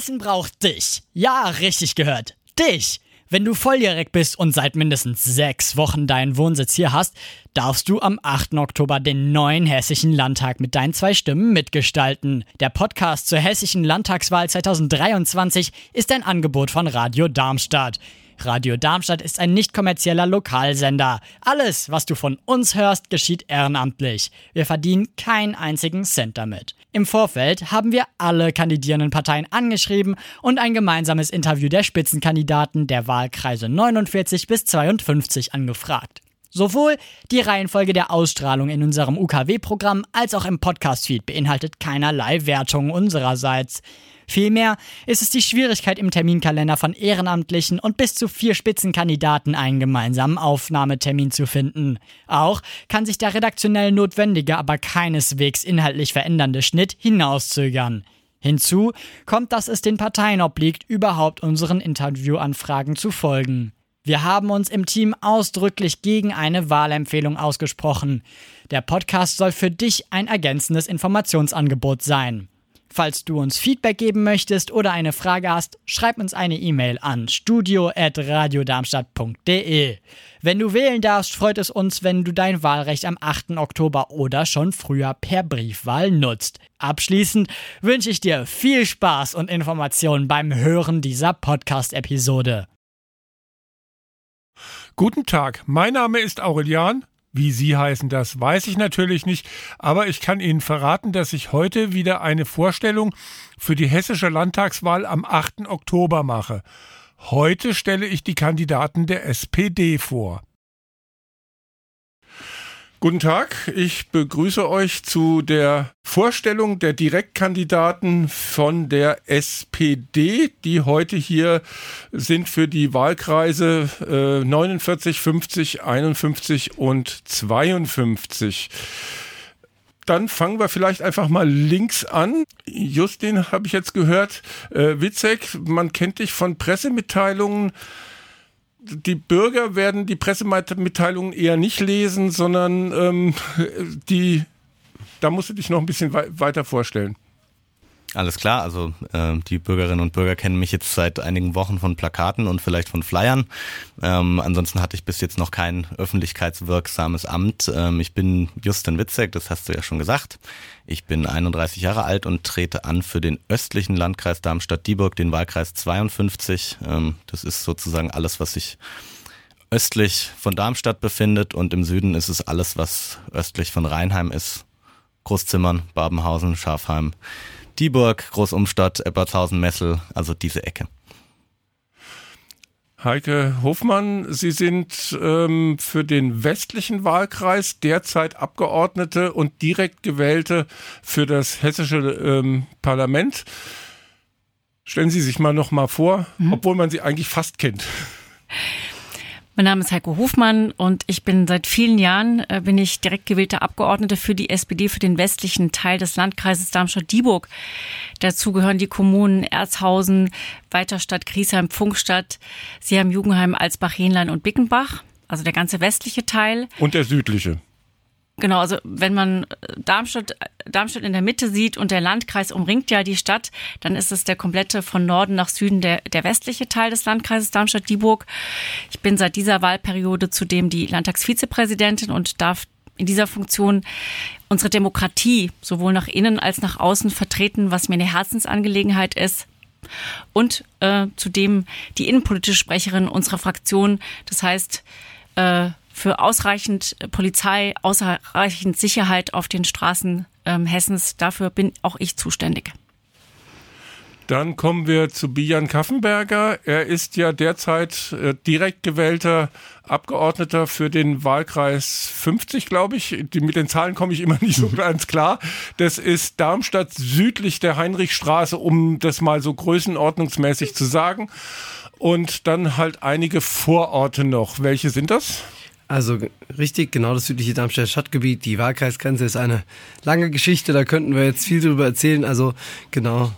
Hessen braucht dich. Ja, richtig gehört. Dich. Wenn du volljährig bist und seit mindestens sechs Wochen deinen Wohnsitz hier hast, darfst du am 8. Oktober den neuen Hessischen Landtag mit deinen zwei Stimmen mitgestalten. Der Podcast zur Hessischen Landtagswahl 2023 ist ein Angebot von Radio Darmstadt. Radio Darmstadt ist ein nicht kommerzieller Lokalsender. Alles, was du von uns hörst, geschieht ehrenamtlich. Wir verdienen keinen einzigen Cent damit. Im Vorfeld haben wir alle kandidierenden Parteien angeschrieben und ein gemeinsames Interview der Spitzenkandidaten der Wahlkreise 49 bis 52 angefragt. Sowohl die Reihenfolge der Ausstrahlung in unserem UKW-Programm als auch im Podcast-Feed beinhaltet keinerlei Wertung unsererseits. Vielmehr ist es die Schwierigkeit im Terminkalender von Ehrenamtlichen und bis zu vier Spitzenkandidaten einen gemeinsamen Aufnahmetermin zu finden. Auch kann sich der redaktionell notwendige, aber keineswegs inhaltlich verändernde Schnitt hinauszögern. Hinzu kommt, dass es den Parteien obliegt, überhaupt unseren Interviewanfragen zu folgen. Wir haben uns im Team ausdrücklich gegen eine Wahlempfehlung ausgesprochen. Der Podcast soll für dich ein ergänzendes Informationsangebot sein. Falls du uns Feedback geben möchtest oder eine Frage hast, schreib uns eine E-Mail an studio@radiodarmstadt.de. Wenn du wählen darfst, freut es uns, wenn du dein Wahlrecht am 8. Oktober oder schon früher per Briefwahl nutzt. Abschließend wünsche ich dir viel Spaß und Informationen beim Hören dieser Podcast-Episode. Guten Tag, mein Name ist Aurelian wie Sie heißen, das weiß ich natürlich nicht, aber ich kann Ihnen verraten, dass ich heute wieder eine Vorstellung für die hessische Landtagswahl am 8. Oktober mache. Heute stelle ich die Kandidaten der SPD vor. Guten Tag, ich begrüße euch zu der Vorstellung der Direktkandidaten von der SPD, die heute hier sind für die Wahlkreise äh, 49, 50, 51 und 52 dann fangen wir vielleicht einfach mal links an. Justin habe ich jetzt gehört. Äh, Witzek, man kennt dich von Pressemitteilungen die Bürger werden die Pressemitteilungen eher nicht lesen, sondern ähm, die, da musst du dich noch ein bisschen weiter vorstellen. Alles klar, also äh, die Bürgerinnen und Bürger kennen mich jetzt seit einigen Wochen von Plakaten und vielleicht von Flyern. Ähm, ansonsten hatte ich bis jetzt noch kein öffentlichkeitswirksames Amt. Ähm, ich bin Justin Witzek, das hast du ja schon gesagt. Ich bin 31 Jahre alt und trete an für den östlichen Landkreis Darmstadt-Dieburg, den Wahlkreis 52. Ähm, das ist sozusagen alles, was sich östlich von Darmstadt befindet und im Süden ist es alles, was östlich von Rheinheim ist. Großzimmern, Babenhausen, Schafheim. Dieburg, Großumstadt, Eppertshausen, Messel, also diese Ecke. Heike Hofmann, Sie sind ähm, für den westlichen Wahlkreis derzeit Abgeordnete und direkt gewählte für das hessische ähm, Parlament. Stellen Sie sich mal noch mal vor, mhm. obwohl man Sie eigentlich fast kennt. Mein Name ist Heiko Hofmann und ich bin seit vielen Jahren äh, bin ich direkt gewählte Abgeordnete für die SPD für den westlichen Teil des Landkreises Darmstadt-Dieburg. Dazu gehören die Kommunen Erzhausen, Weiterstadt, Griesheim, Funkstadt, Seeheim, Jugendheim, Alsbach, Hähnlein und Bickenbach. Also der ganze westliche Teil. Und der südliche. Genau, also wenn man Darmstadt, Darmstadt in der Mitte sieht und der Landkreis umringt ja die Stadt, dann ist es der komplette von Norden nach Süden der, der westliche Teil des Landkreises Darmstadt-Dieburg. Ich bin seit dieser Wahlperiode zudem die Landtagsvizepräsidentin und darf in dieser Funktion unsere Demokratie sowohl nach innen als nach außen vertreten, was mir eine Herzensangelegenheit ist und äh, zudem die innenpolitische Sprecherin unserer Fraktion. Das heißt, äh, für ausreichend Polizei, ausreichend Sicherheit auf den Straßen ähm, Hessens. Dafür bin auch ich zuständig. Dann kommen wir zu Bijan Kaffenberger. Er ist ja derzeit äh, direkt gewählter Abgeordneter für den Wahlkreis 50, glaube ich. Die, mit den Zahlen komme ich immer nicht so ganz klar. Das ist Darmstadt südlich der Heinrichstraße, um das mal so größenordnungsmäßig zu sagen. Und dann halt einige Vororte noch. Welche sind das? Also richtig, genau das südliche Darmstädter Stadtgebiet. Die Wahlkreisgrenze ist eine lange Geschichte, da könnten wir jetzt viel drüber erzählen. Also genau.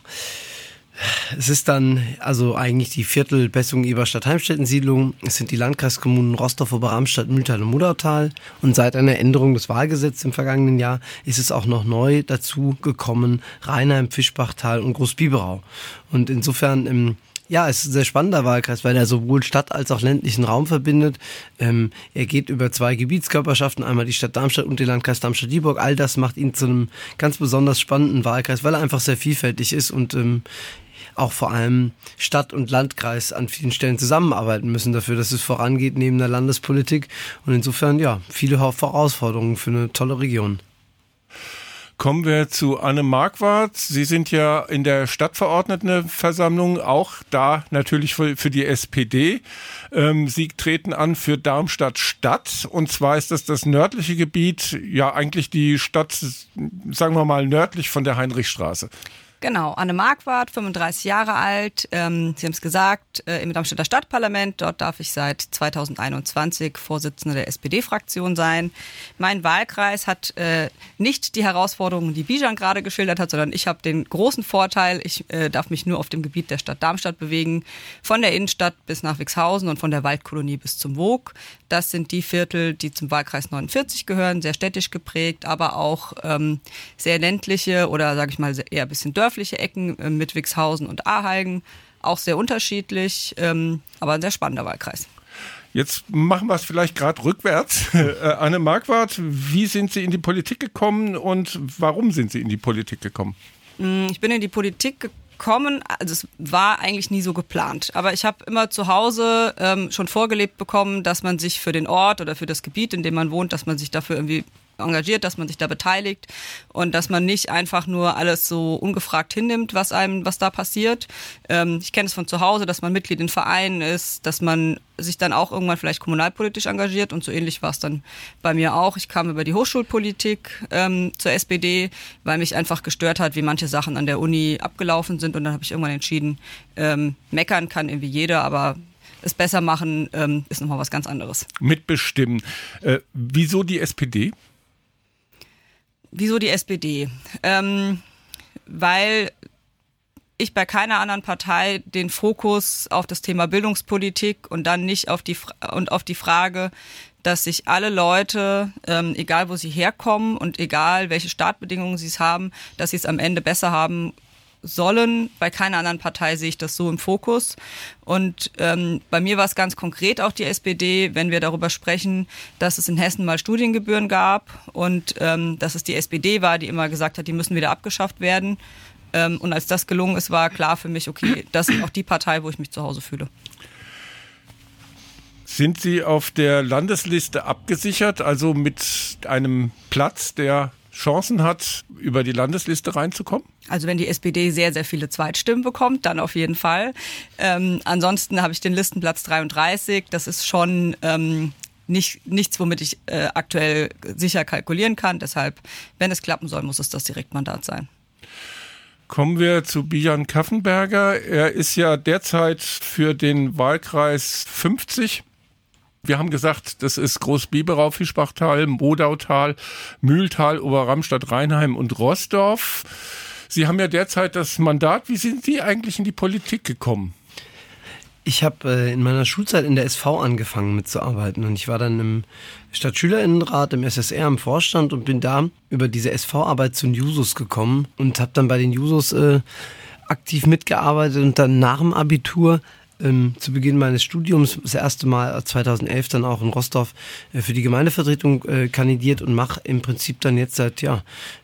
Es ist dann also eigentlich die Viertel Bessung Eberstadt Heimstätten-Siedlung. Es sind die Landkreiskommunen Rostov, Oberramstadt, Mühltal und Mudautal. Und seit einer Änderung des Wahlgesetzes im vergangenen Jahr ist es auch noch neu dazu gekommen Rheinheim, Fischbachtal und Großbiberau. Und insofern im ja, es ist ein sehr spannender Wahlkreis, weil er sowohl Stadt als auch ländlichen Raum verbindet. Ähm, er geht über zwei Gebietskörperschaften, einmal die Stadt Darmstadt und den Landkreis Darmstadt-Dieburg. All das macht ihn zu einem ganz besonders spannenden Wahlkreis, weil er einfach sehr vielfältig ist und ähm, auch vor allem Stadt und Landkreis an vielen Stellen zusammenarbeiten müssen dafür, dass es vorangeht neben der Landespolitik. Und insofern, ja, viele Herausforderungen für eine tolle Region. Kommen wir zu Anne Marquardt. Sie sind ja in der Stadtverordnetenversammlung, auch da natürlich für, die SPD. Ähm, Sie treten an für Darmstadt Stadt. Und zwar ist das das nördliche Gebiet, ja eigentlich die Stadt, sagen wir mal, nördlich von der Heinrichstraße. Genau, Anne Marquardt, 35 Jahre alt. Ähm, Sie haben es gesagt, äh, im Darmstädter Stadtparlament. Dort darf ich seit 2021 Vorsitzende der SPD-Fraktion sein. Mein Wahlkreis hat äh, nicht die Herausforderungen, die Bijan gerade geschildert hat, sondern ich habe den großen Vorteil, ich äh, darf mich nur auf dem Gebiet der Stadt Darmstadt bewegen, von der Innenstadt bis nach Wixhausen und von der Waldkolonie bis zum Wog. Das sind die Viertel, die zum Wahlkreis 49 gehören, sehr städtisch geprägt, aber auch ähm, sehr ländliche oder sage ich mal eher ein bisschen dörfliche dörfliche Ecken äh, mit Wixhausen und Ahalgen. Auch sehr unterschiedlich, ähm, aber ein sehr spannender Wahlkreis. Jetzt machen wir es vielleicht gerade rückwärts. Äh, Anne Marquardt, wie sind Sie in die Politik gekommen und warum sind Sie in die Politik gekommen? Mm, ich bin in die Politik gekommen, also es war eigentlich nie so geplant, aber ich habe immer zu Hause ähm, schon vorgelebt bekommen, dass man sich für den Ort oder für das Gebiet, in dem man wohnt, dass man sich dafür irgendwie engagiert, dass man sich da beteiligt und dass man nicht einfach nur alles so ungefragt hinnimmt, was einem, was da passiert. Ähm, ich kenne es von zu Hause, dass man Mitglied in Vereinen ist, dass man sich dann auch irgendwann vielleicht kommunalpolitisch engagiert und so ähnlich war es dann bei mir auch. Ich kam über die Hochschulpolitik ähm, zur SPD, weil mich einfach gestört hat, wie manche Sachen an der Uni abgelaufen sind und dann habe ich irgendwann entschieden, ähm, meckern kann irgendwie jeder, aber es besser machen ähm, ist nochmal was ganz anderes. Mitbestimmen. Äh, wieso die SPD? Wieso die SPD? Ähm, weil ich bei keiner anderen Partei den Fokus auf das Thema Bildungspolitik und dann nicht auf die und auf die Frage, dass sich alle Leute, ähm, egal wo sie herkommen und egal welche Startbedingungen sie es haben, dass sie es am Ende besser haben sollen. Bei keiner anderen Partei sehe ich das so im Fokus. Und ähm, bei mir war es ganz konkret auch die SPD, wenn wir darüber sprechen, dass es in Hessen mal Studiengebühren gab und ähm, dass es die SPD war, die immer gesagt hat, die müssen wieder abgeschafft werden. Ähm, und als das gelungen ist, war klar für mich, okay, das ist auch die Partei, wo ich mich zu Hause fühle. Sind Sie auf der Landesliste abgesichert, also mit einem Platz, der Chancen hat, über die Landesliste reinzukommen? Also wenn die SPD sehr, sehr viele Zweitstimmen bekommt, dann auf jeden Fall. Ähm, ansonsten habe ich den Listenplatz 33. Das ist schon ähm, nicht, nichts, womit ich äh, aktuell sicher kalkulieren kann. Deshalb, wenn es klappen soll, muss es das Direktmandat sein. Kommen wir zu Bijan Kaffenberger. Er ist ja derzeit für den Wahlkreis 50 wir haben gesagt, das ist Großbiberau, Fischbachtal, Modautal, Mühltal, Oberramstadt, Rheinheim und Rossdorf. Sie haben ja derzeit das Mandat. Wie sind Sie eigentlich in die Politik gekommen? Ich habe äh, in meiner Schulzeit in der SV angefangen mitzuarbeiten und ich war dann im Stadtschülerinnenrat, im SSR, im Vorstand und bin da über diese SV-Arbeit zu den Jusos gekommen und habe dann bei den Jusos äh, aktiv mitgearbeitet und dann nach dem Abitur ähm, zu Beginn meines Studiums das erste Mal 2011 dann auch in Rostov äh, für die Gemeindevertretung äh, kandidiert und mache im Prinzip dann jetzt seit ja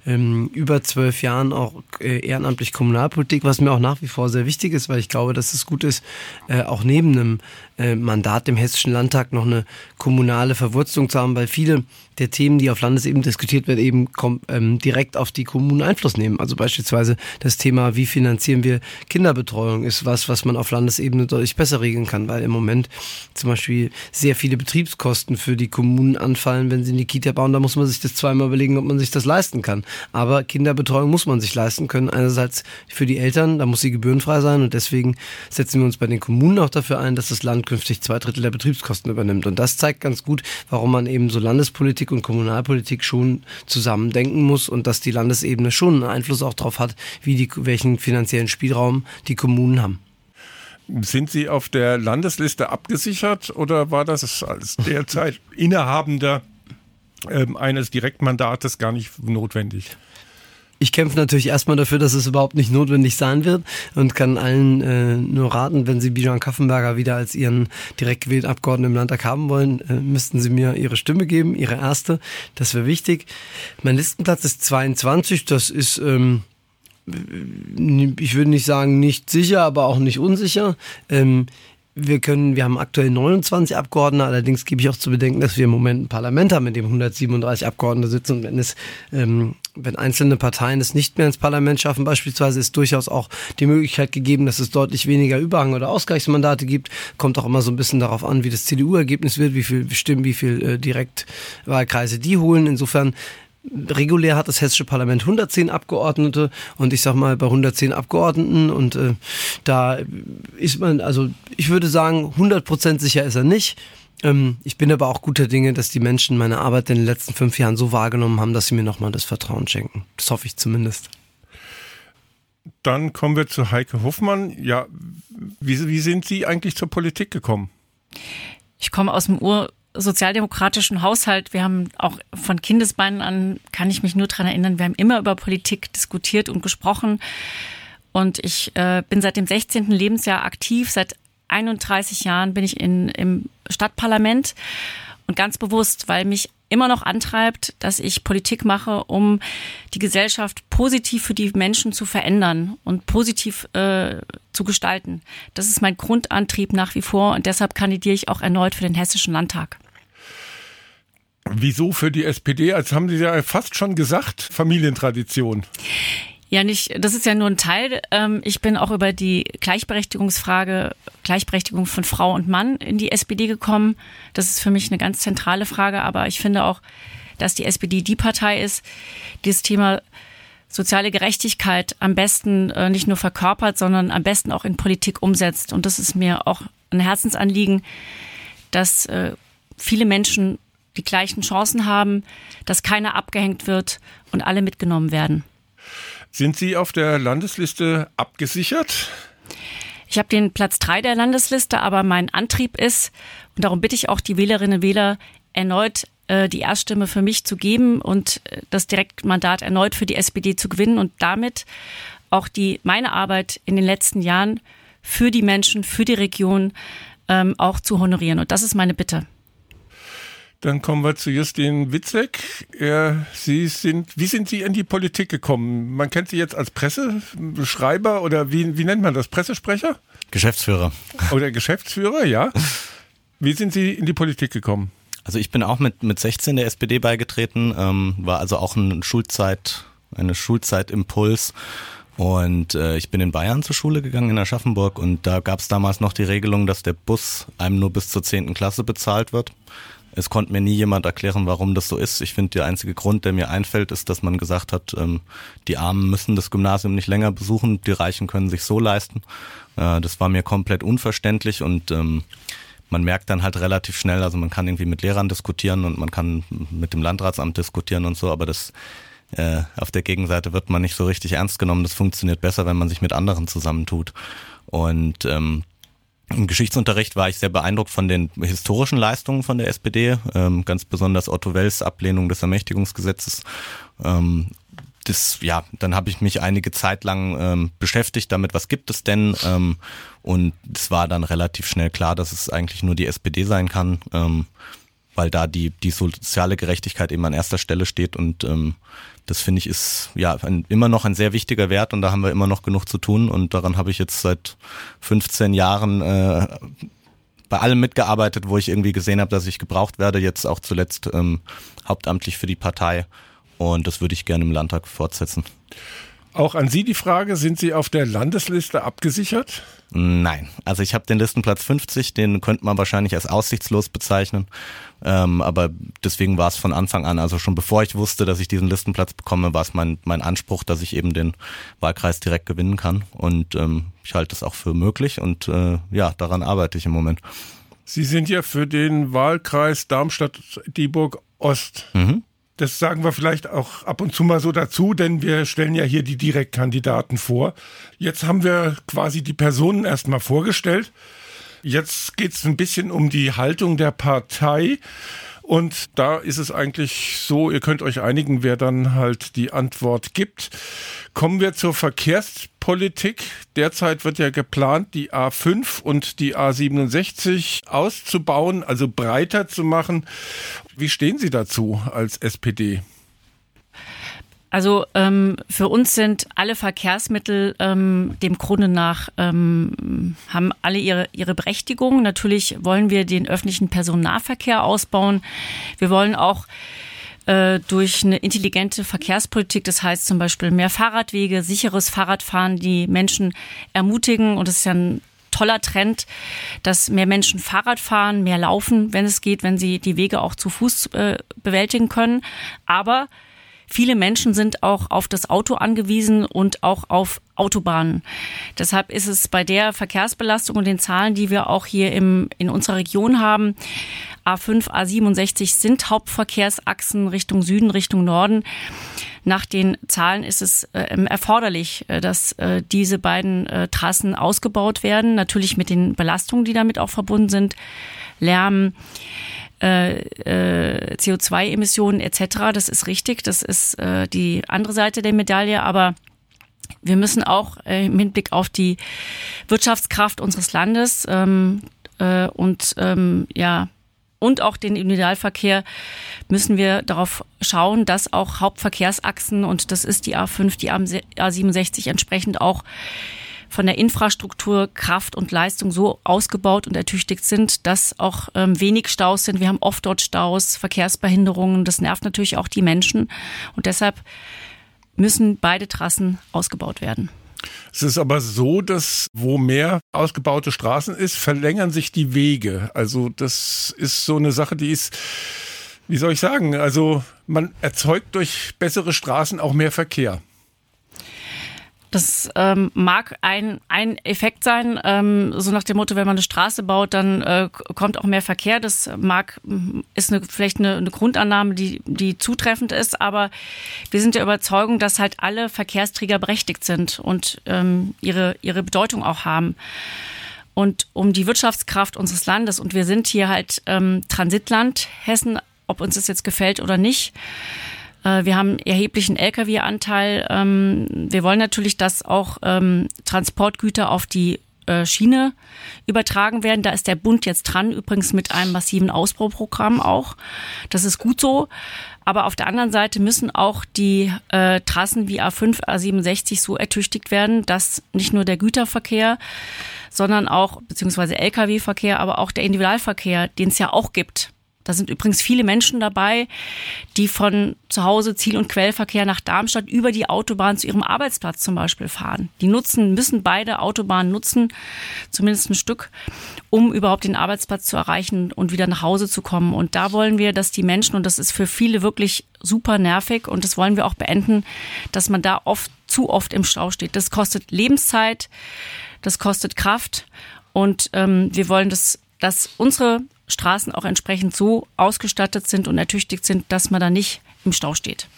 ähm, über zwölf Jahren auch äh, ehrenamtlich Kommunalpolitik, was mir auch nach wie vor sehr wichtig ist, weil ich glaube, dass es gut ist, äh, auch neben einem äh, Mandat im Hessischen Landtag noch eine kommunale Verwurzelung zu haben, weil viele der Themen, die auf Landesebene diskutiert werden, eben ähm, direkt auf die Kommunen Einfluss nehmen. Also beispielsweise das Thema, wie finanzieren wir Kinderbetreuung, ist was, was man auf Landesebene deutlich besser regeln kann, weil im Moment zum Beispiel sehr viele Betriebskosten für die Kommunen anfallen, wenn sie eine Kita bauen. Da muss man sich das zweimal überlegen, ob man sich das leisten kann. Aber Kinderbetreuung muss man sich leisten können. Einerseits für die Eltern, da muss sie gebührenfrei sein und deswegen setzen wir uns bei den Kommunen auch dafür ein, dass das Land künftig zwei Drittel der Betriebskosten übernimmt. Und das zeigt ganz gut, warum man eben so Landespolitik und Kommunalpolitik schon zusammen denken muss und dass die Landesebene schon einen Einfluss auch darauf hat, wie die, welchen finanziellen Spielraum die Kommunen haben. Sind Sie auf der Landesliste abgesichert oder war das als derzeit Innehabender äh, eines Direktmandates gar nicht notwendig? Ich kämpfe natürlich erstmal dafür, dass es überhaupt nicht notwendig sein wird und kann allen äh, nur raten, wenn Sie Bijan Kaffenberger wieder als Ihren direkt gewählten Abgeordneten im Landtag haben wollen, äh, müssten Sie mir Ihre Stimme geben, Ihre erste. Das wäre wichtig. Mein Listenplatz ist 22. Das ist ähm, ich würde nicht sagen nicht sicher, aber auch nicht unsicher. Ähm, wir können, wir haben aktuell 29 Abgeordnete, allerdings gebe ich auch zu bedenken, dass wir im Moment ein Parlament haben, in dem 137 Abgeordnete sitzen und wenn es, ähm, wenn einzelne Parteien es nicht mehr ins Parlament schaffen, beispielsweise ist durchaus auch die Möglichkeit gegeben, dass es deutlich weniger Überhang- oder Ausgleichsmandate gibt. Kommt auch immer so ein bisschen darauf an, wie das CDU-Ergebnis wird, wie viel Stimmen, wie viel äh, Direktwahlkreise die holen. Insofern regulär hat das hessische Parlament 110 Abgeordnete und ich sag mal bei 110 Abgeordneten und äh, da ist man, also ich würde sagen, 100% sicher ist er nicht. Ähm, ich bin aber auch guter Dinge, dass die Menschen meine Arbeit in den letzten fünf Jahren so wahrgenommen haben, dass sie mir nochmal das Vertrauen schenken. Das hoffe ich zumindest. Dann kommen wir zu Heike Hoffmann. Ja, wie, wie sind Sie eigentlich zur Politik gekommen? Ich komme aus dem Ur sozialdemokratischen Haushalt. Wir haben auch von Kindesbeinen an, kann ich mich nur dran erinnern, wir haben immer über Politik diskutiert und gesprochen. Und ich äh, bin seit dem 16. Lebensjahr aktiv. Seit 31 Jahren bin ich in, im Stadtparlament und ganz bewusst, weil mich immer noch antreibt, dass ich Politik mache, um die Gesellschaft positiv für die Menschen zu verändern und positiv äh, zu gestalten. Das ist mein Grundantrieb nach wie vor und deshalb kandidiere ich auch erneut für den Hessischen Landtag. Wieso für die SPD? Als haben Sie ja fast schon gesagt, Familientradition. Ja, nicht, das ist ja nur ein Teil. Ähm, ich bin auch über die Gleichberechtigungsfrage, Gleichberechtigung von Frau und Mann in die SPD gekommen. Das ist für mich eine ganz zentrale Frage, aber ich finde auch, dass die SPD die Partei ist, die das Thema soziale Gerechtigkeit am besten äh, nicht nur verkörpert, sondern am besten auch in Politik umsetzt. Und das ist mir auch ein Herzensanliegen, dass äh, viele Menschen die gleichen Chancen haben, dass keiner abgehängt wird und alle mitgenommen werden. Sind Sie auf der Landesliste abgesichert? Ich habe den Platz drei der Landesliste, aber mein Antrieb ist, und darum bitte ich auch die Wählerinnen und Wähler, erneut äh, die Erststimme für mich zu geben und äh, das Direktmandat erneut für die SPD zu gewinnen und damit auch die meine Arbeit in den letzten Jahren für die Menschen, für die Region ähm, auch zu honorieren. Und das ist meine Bitte. Dann kommen wir zu Justin Witzek. Er, Sie sind, wie sind Sie in die Politik gekommen? Man kennt Sie jetzt als Presseschreiber oder wie, wie nennt man das? Pressesprecher? Geschäftsführer. Oder Geschäftsführer, ja. Wie sind Sie in die Politik gekommen? Also ich bin auch mit, mit 16 der SPD beigetreten, ähm, war also auch ein Schulzeit, eine Schulzeitimpuls. Und äh, ich bin in Bayern zur Schule gegangen, in Aschaffenburg, und da gab es damals noch die Regelung, dass der Bus einem nur bis zur 10. Klasse bezahlt wird. Es konnte mir nie jemand erklären, warum das so ist. Ich finde, der einzige Grund, der mir einfällt, ist, dass man gesagt hat, ähm, die Armen müssen das Gymnasium nicht länger besuchen, die Reichen können sich so leisten. Äh, das war mir komplett unverständlich und ähm, man merkt dann halt relativ schnell, also man kann irgendwie mit Lehrern diskutieren und man kann mit dem Landratsamt diskutieren und so, aber das äh, auf der Gegenseite wird man nicht so richtig ernst genommen. Das funktioniert besser, wenn man sich mit anderen zusammentut. Und ähm, im Geschichtsunterricht war ich sehr beeindruckt von den historischen Leistungen von der SPD, ähm, ganz besonders Otto Wells Ablehnung des Ermächtigungsgesetzes. Ähm, das, ja, dann habe ich mich einige Zeit lang ähm, beschäftigt damit, was gibt es denn? Ähm, und es war dann relativ schnell klar, dass es eigentlich nur die SPD sein kann, ähm, weil da die, die soziale Gerechtigkeit eben an erster Stelle steht und ähm, das finde ich ist ja ein, immer noch ein sehr wichtiger Wert und da haben wir immer noch genug zu tun und daran habe ich jetzt seit 15 Jahren äh, bei allem mitgearbeitet, wo ich irgendwie gesehen habe, dass ich gebraucht werde, jetzt auch zuletzt ähm, hauptamtlich für die Partei und das würde ich gerne im Landtag fortsetzen. Auch an Sie die Frage, sind Sie auf der Landesliste abgesichert? Nein, also ich habe den Listenplatz 50, den könnte man wahrscheinlich als aussichtslos bezeichnen. Ähm, aber deswegen war es von Anfang an, also schon bevor ich wusste, dass ich diesen Listenplatz bekomme, war es mein, mein Anspruch, dass ich eben den Wahlkreis direkt gewinnen kann. Und ähm, ich halte das auch für möglich und äh, ja, daran arbeite ich im Moment. Sie sind ja für den Wahlkreis Darmstadt-Dieburg-Ost. Mhm. Das sagen wir vielleicht auch ab und zu mal so dazu, denn wir stellen ja hier die Direktkandidaten vor. Jetzt haben wir quasi die Personen erstmal vorgestellt. Jetzt geht es ein bisschen um die Haltung der Partei. Und da ist es eigentlich so, ihr könnt euch einigen, wer dann halt die Antwort gibt. Kommen wir zur Verkehrspolitik. Derzeit wird ja geplant, die A5 und die A67 auszubauen, also breiter zu machen. Wie stehen Sie dazu als SPD? Also ähm, für uns sind alle Verkehrsmittel ähm, dem Grunde nach ähm, haben alle ihre ihre Berechtigung. Natürlich wollen wir den öffentlichen Personennahverkehr ausbauen. Wir wollen auch äh, durch eine intelligente Verkehrspolitik, das heißt zum Beispiel mehr Fahrradwege, sicheres Fahrradfahren, die Menschen ermutigen und das ist ja ein toller Trend, dass mehr Menschen Fahrrad fahren, mehr laufen, wenn es geht, wenn sie die Wege auch zu Fuß äh, bewältigen können. Aber Viele Menschen sind auch auf das Auto angewiesen und auch auf Autobahnen. Deshalb ist es bei der Verkehrsbelastung und den Zahlen, die wir auch hier im, in unserer Region haben, A5, A67 sind Hauptverkehrsachsen Richtung Süden, Richtung Norden. Nach den Zahlen ist es äh, erforderlich, äh, dass äh, diese beiden äh, Trassen ausgebaut werden. Natürlich mit den Belastungen, die damit auch verbunden sind. Lärm, äh, äh, CO2-Emissionen etc. Das ist richtig, das ist äh, die andere Seite der Medaille, aber wir müssen auch äh, im Hinblick auf die Wirtschaftskraft unseres Landes ähm, äh, und ähm, ja und auch den Individualverkehr müssen wir darauf schauen, dass auch Hauptverkehrsachsen und das ist die A5, die A67 entsprechend auch von der Infrastruktur, Kraft und Leistung so ausgebaut und ertüchtigt sind, dass auch ähm, wenig Staus sind. Wir haben oft dort Staus, Verkehrsbehinderungen. Das nervt natürlich auch die Menschen. Und deshalb müssen beide Trassen ausgebaut werden. Es ist aber so, dass wo mehr ausgebaute Straßen ist, verlängern sich die Wege. Also das ist so eine Sache, die ist, wie soll ich sagen, also man erzeugt durch bessere Straßen auch mehr Verkehr. Das ähm, mag ein, ein Effekt sein, ähm, so nach dem Motto, wenn man eine Straße baut, dann äh, kommt auch mehr Verkehr. Das mag, ist eine, vielleicht eine, eine Grundannahme, die, die zutreffend ist, aber wir sind der Überzeugung, dass halt alle Verkehrsträger berechtigt sind und ähm, ihre, ihre Bedeutung auch haben. Und um die Wirtschaftskraft unseres Landes, und wir sind hier halt ähm, Transitland Hessen, ob uns das jetzt gefällt oder nicht, wir haben erheblichen Lkw-Anteil. Ähm, wir wollen natürlich, dass auch ähm, Transportgüter auf die äh, Schiene übertragen werden. Da ist der Bund jetzt dran, übrigens mit einem massiven Ausbauprogramm auch. Das ist gut so. Aber auf der anderen Seite müssen auch die äh, Trassen wie A5, A67 so ertüchtigt werden, dass nicht nur der Güterverkehr, sondern auch, beziehungsweise Lkw-Verkehr, aber auch der Individualverkehr, den es ja auch gibt, da sind übrigens viele Menschen dabei, die von zu Hause Ziel- und Quellverkehr nach Darmstadt über die Autobahn zu ihrem Arbeitsplatz zum Beispiel fahren. Die nutzen, müssen beide Autobahnen nutzen, zumindest ein Stück, um überhaupt den Arbeitsplatz zu erreichen und wieder nach Hause zu kommen. Und da wollen wir, dass die Menschen, und das ist für viele wirklich super nervig, und das wollen wir auch beenden, dass man da oft, zu oft im Stau steht. Das kostet Lebenszeit, das kostet Kraft. Und ähm, wir wollen, dass, dass unsere Straßen auch entsprechend so ausgestattet sind und ertüchtigt sind, dass man da nicht im Stau steht.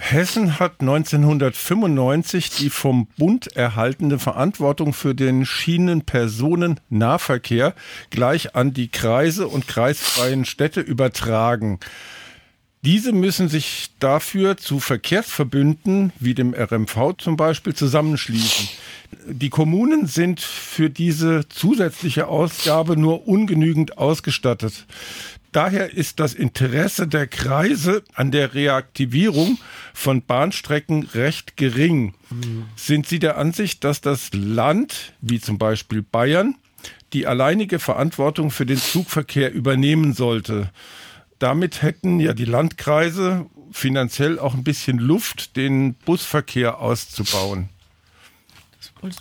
Hessen hat 1995 die vom Bund erhaltene Verantwortung für den Schienenpersonennahverkehr gleich an die Kreise und kreisfreien Städte übertragen. Diese müssen sich dafür zu Verkehrsverbünden wie dem RMV zum Beispiel zusammenschließen. Die Kommunen sind für diese zusätzliche Ausgabe nur ungenügend ausgestattet. Daher ist das Interesse der Kreise an der Reaktivierung von Bahnstrecken recht gering. Mhm. Sind Sie der Ansicht, dass das Land, wie zum Beispiel Bayern, die alleinige Verantwortung für den Zugverkehr übernehmen sollte? Damit hätten ja die Landkreise finanziell auch ein bisschen Luft, den Busverkehr auszubauen?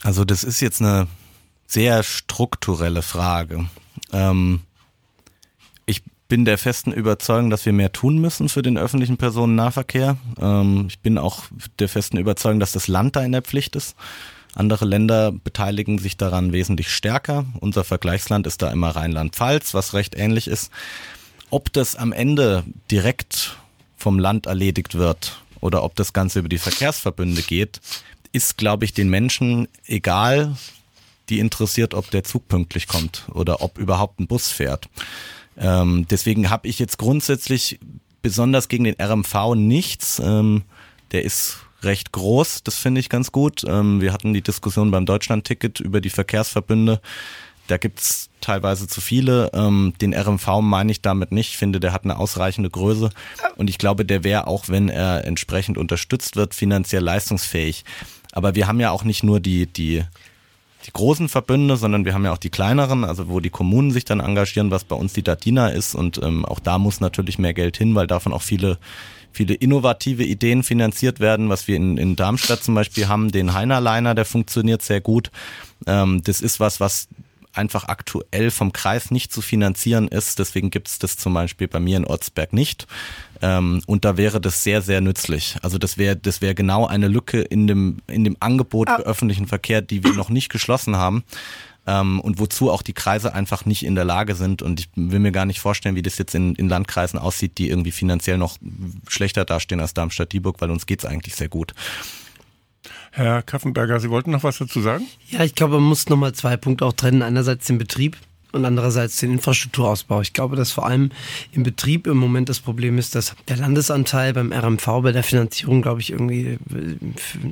Also das ist jetzt eine sehr strukturelle Frage. Ähm, ich bin der festen Überzeugung, dass wir mehr tun müssen für den öffentlichen Personennahverkehr. Ähm, ich bin auch der festen Überzeugung, dass das Land da in der Pflicht ist. Andere Länder beteiligen sich daran wesentlich stärker. Unser Vergleichsland ist da immer Rheinland-Pfalz, was recht ähnlich ist. Ob das am Ende direkt vom Land erledigt wird oder ob das Ganze über die Verkehrsverbünde geht, ist, glaube ich, den Menschen egal. Die interessiert, ob der Zug pünktlich kommt oder ob überhaupt ein Bus fährt. Ähm, deswegen habe ich jetzt grundsätzlich besonders gegen den RMV nichts. Ähm, der ist recht groß, das finde ich ganz gut. Ähm, wir hatten die Diskussion beim Deutschlandticket über die Verkehrsverbünde. Da gibt's teilweise zu viele. Ähm, den RMV meine ich damit nicht. Ich finde, der hat eine ausreichende Größe. Und ich glaube, der wäre auch, wenn er entsprechend unterstützt wird, finanziell leistungsfähig. Aber wir haben ja auch nicht nur die, die, die großen Verbünde, sondern wir haben ja auch die kleineren, also wo die Kommunen sich dann engagieren, was bei uns die Datina ist. Und ähm, auch da muss natürlich mehr Geld hin, weil davon auch viele viele innovative Ideen finanziert werden, was wir in, in Darmstadt zum Beispiel haben, den Heinerliner, der funktioniert sehr gut. Ähm, das ist was, was einfach aktuell vom Kreis nicht zu finanzieren ist. Deswegen gibt es das zum Beispiel bei mir in Ortsberg nicht. Ähm, und da wäre das sehr, sehr nützlich. Also das wäre das wäre genau eine Lücke in dem, in dem Angebot für öffentlichen Verkehr, die wir noch nicht geschlossen haben. Ähm, und wozu auch die Kreise einfach nicht in der Lage sind. Und ich will mir gar nicht vorstellen, wie das jetzt in, in Landkreisen aussieht, die irgendwie finanziell noch schlechter dastehen als Darmstadt-Dieburg, weil uns geht's eigentlich sehr gut. Herr Kaffenberger, Sie wollten noch was dazu sagen? Ja, ich glaube, man muss nochmal zwei Punkte auch trennen. Einerseits den Betrieb und andererseits den Infrastrukturausbau. Ich glaube, dass vor allem im Betrieb im Moment das Problem ist, dass der Landesanteil beim RMV bei der Finanzierung, glaube ich, irgendwie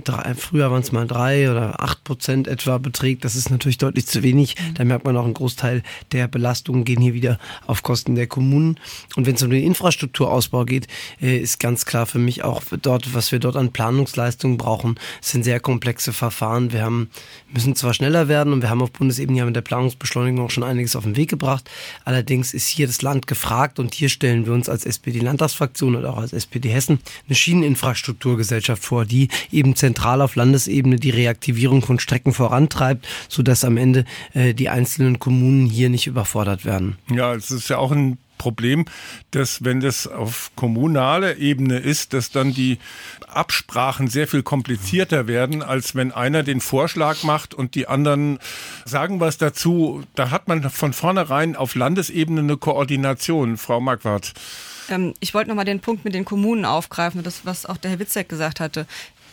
drei, früher waren es mal drei oder acht Prozent etwa beträgt. Das ist natürlich deutlich zu wenig. Da merkt man auch, ein Großteil der Belastungen gehen hier wieder auf Kosten der Kommunen. Und wenn es um den Infrastrukturausbau geht, äh, ist ganz klar für mich auch dort, was wir dort an Planungsleistungen brauchen, sind sehr komplexe Verfahren. Wir haben, müssen zwar schneller werden und wir haben auf Bundesebene ja mit der Planungsbeschleunigung auch schon einiges auf den Weg gebracht. Allerdings ist hier das Land gefragt und hier stellen wir uns als SPD-Landtagsfraktion und auch als SPD Hessen eine Schieneninfrastrukturgesellschaft vor, die eben zentral auf Landesebene die Reaktivierung von Strecken vorantreibt, sodass am Ende äh, die einzelnen Kommunen hier nicht überfordert werden. Ja, es ist ja auch ein Problem, dass wenn das auf kommunaler Ebene ist, dass dann die Absprachen sehr viel komplizierter werden, als wenn einer den Vorschlag macht und die anderen sagen was dazu. Da hat man von vornherein auf Landesebene eine Koordination, Frau Marquardt. Ähm, ich wollte noch mal den Punkt mit den Kommunen aufgreifen, das, was auch der Herr Witzek gesagt hatte.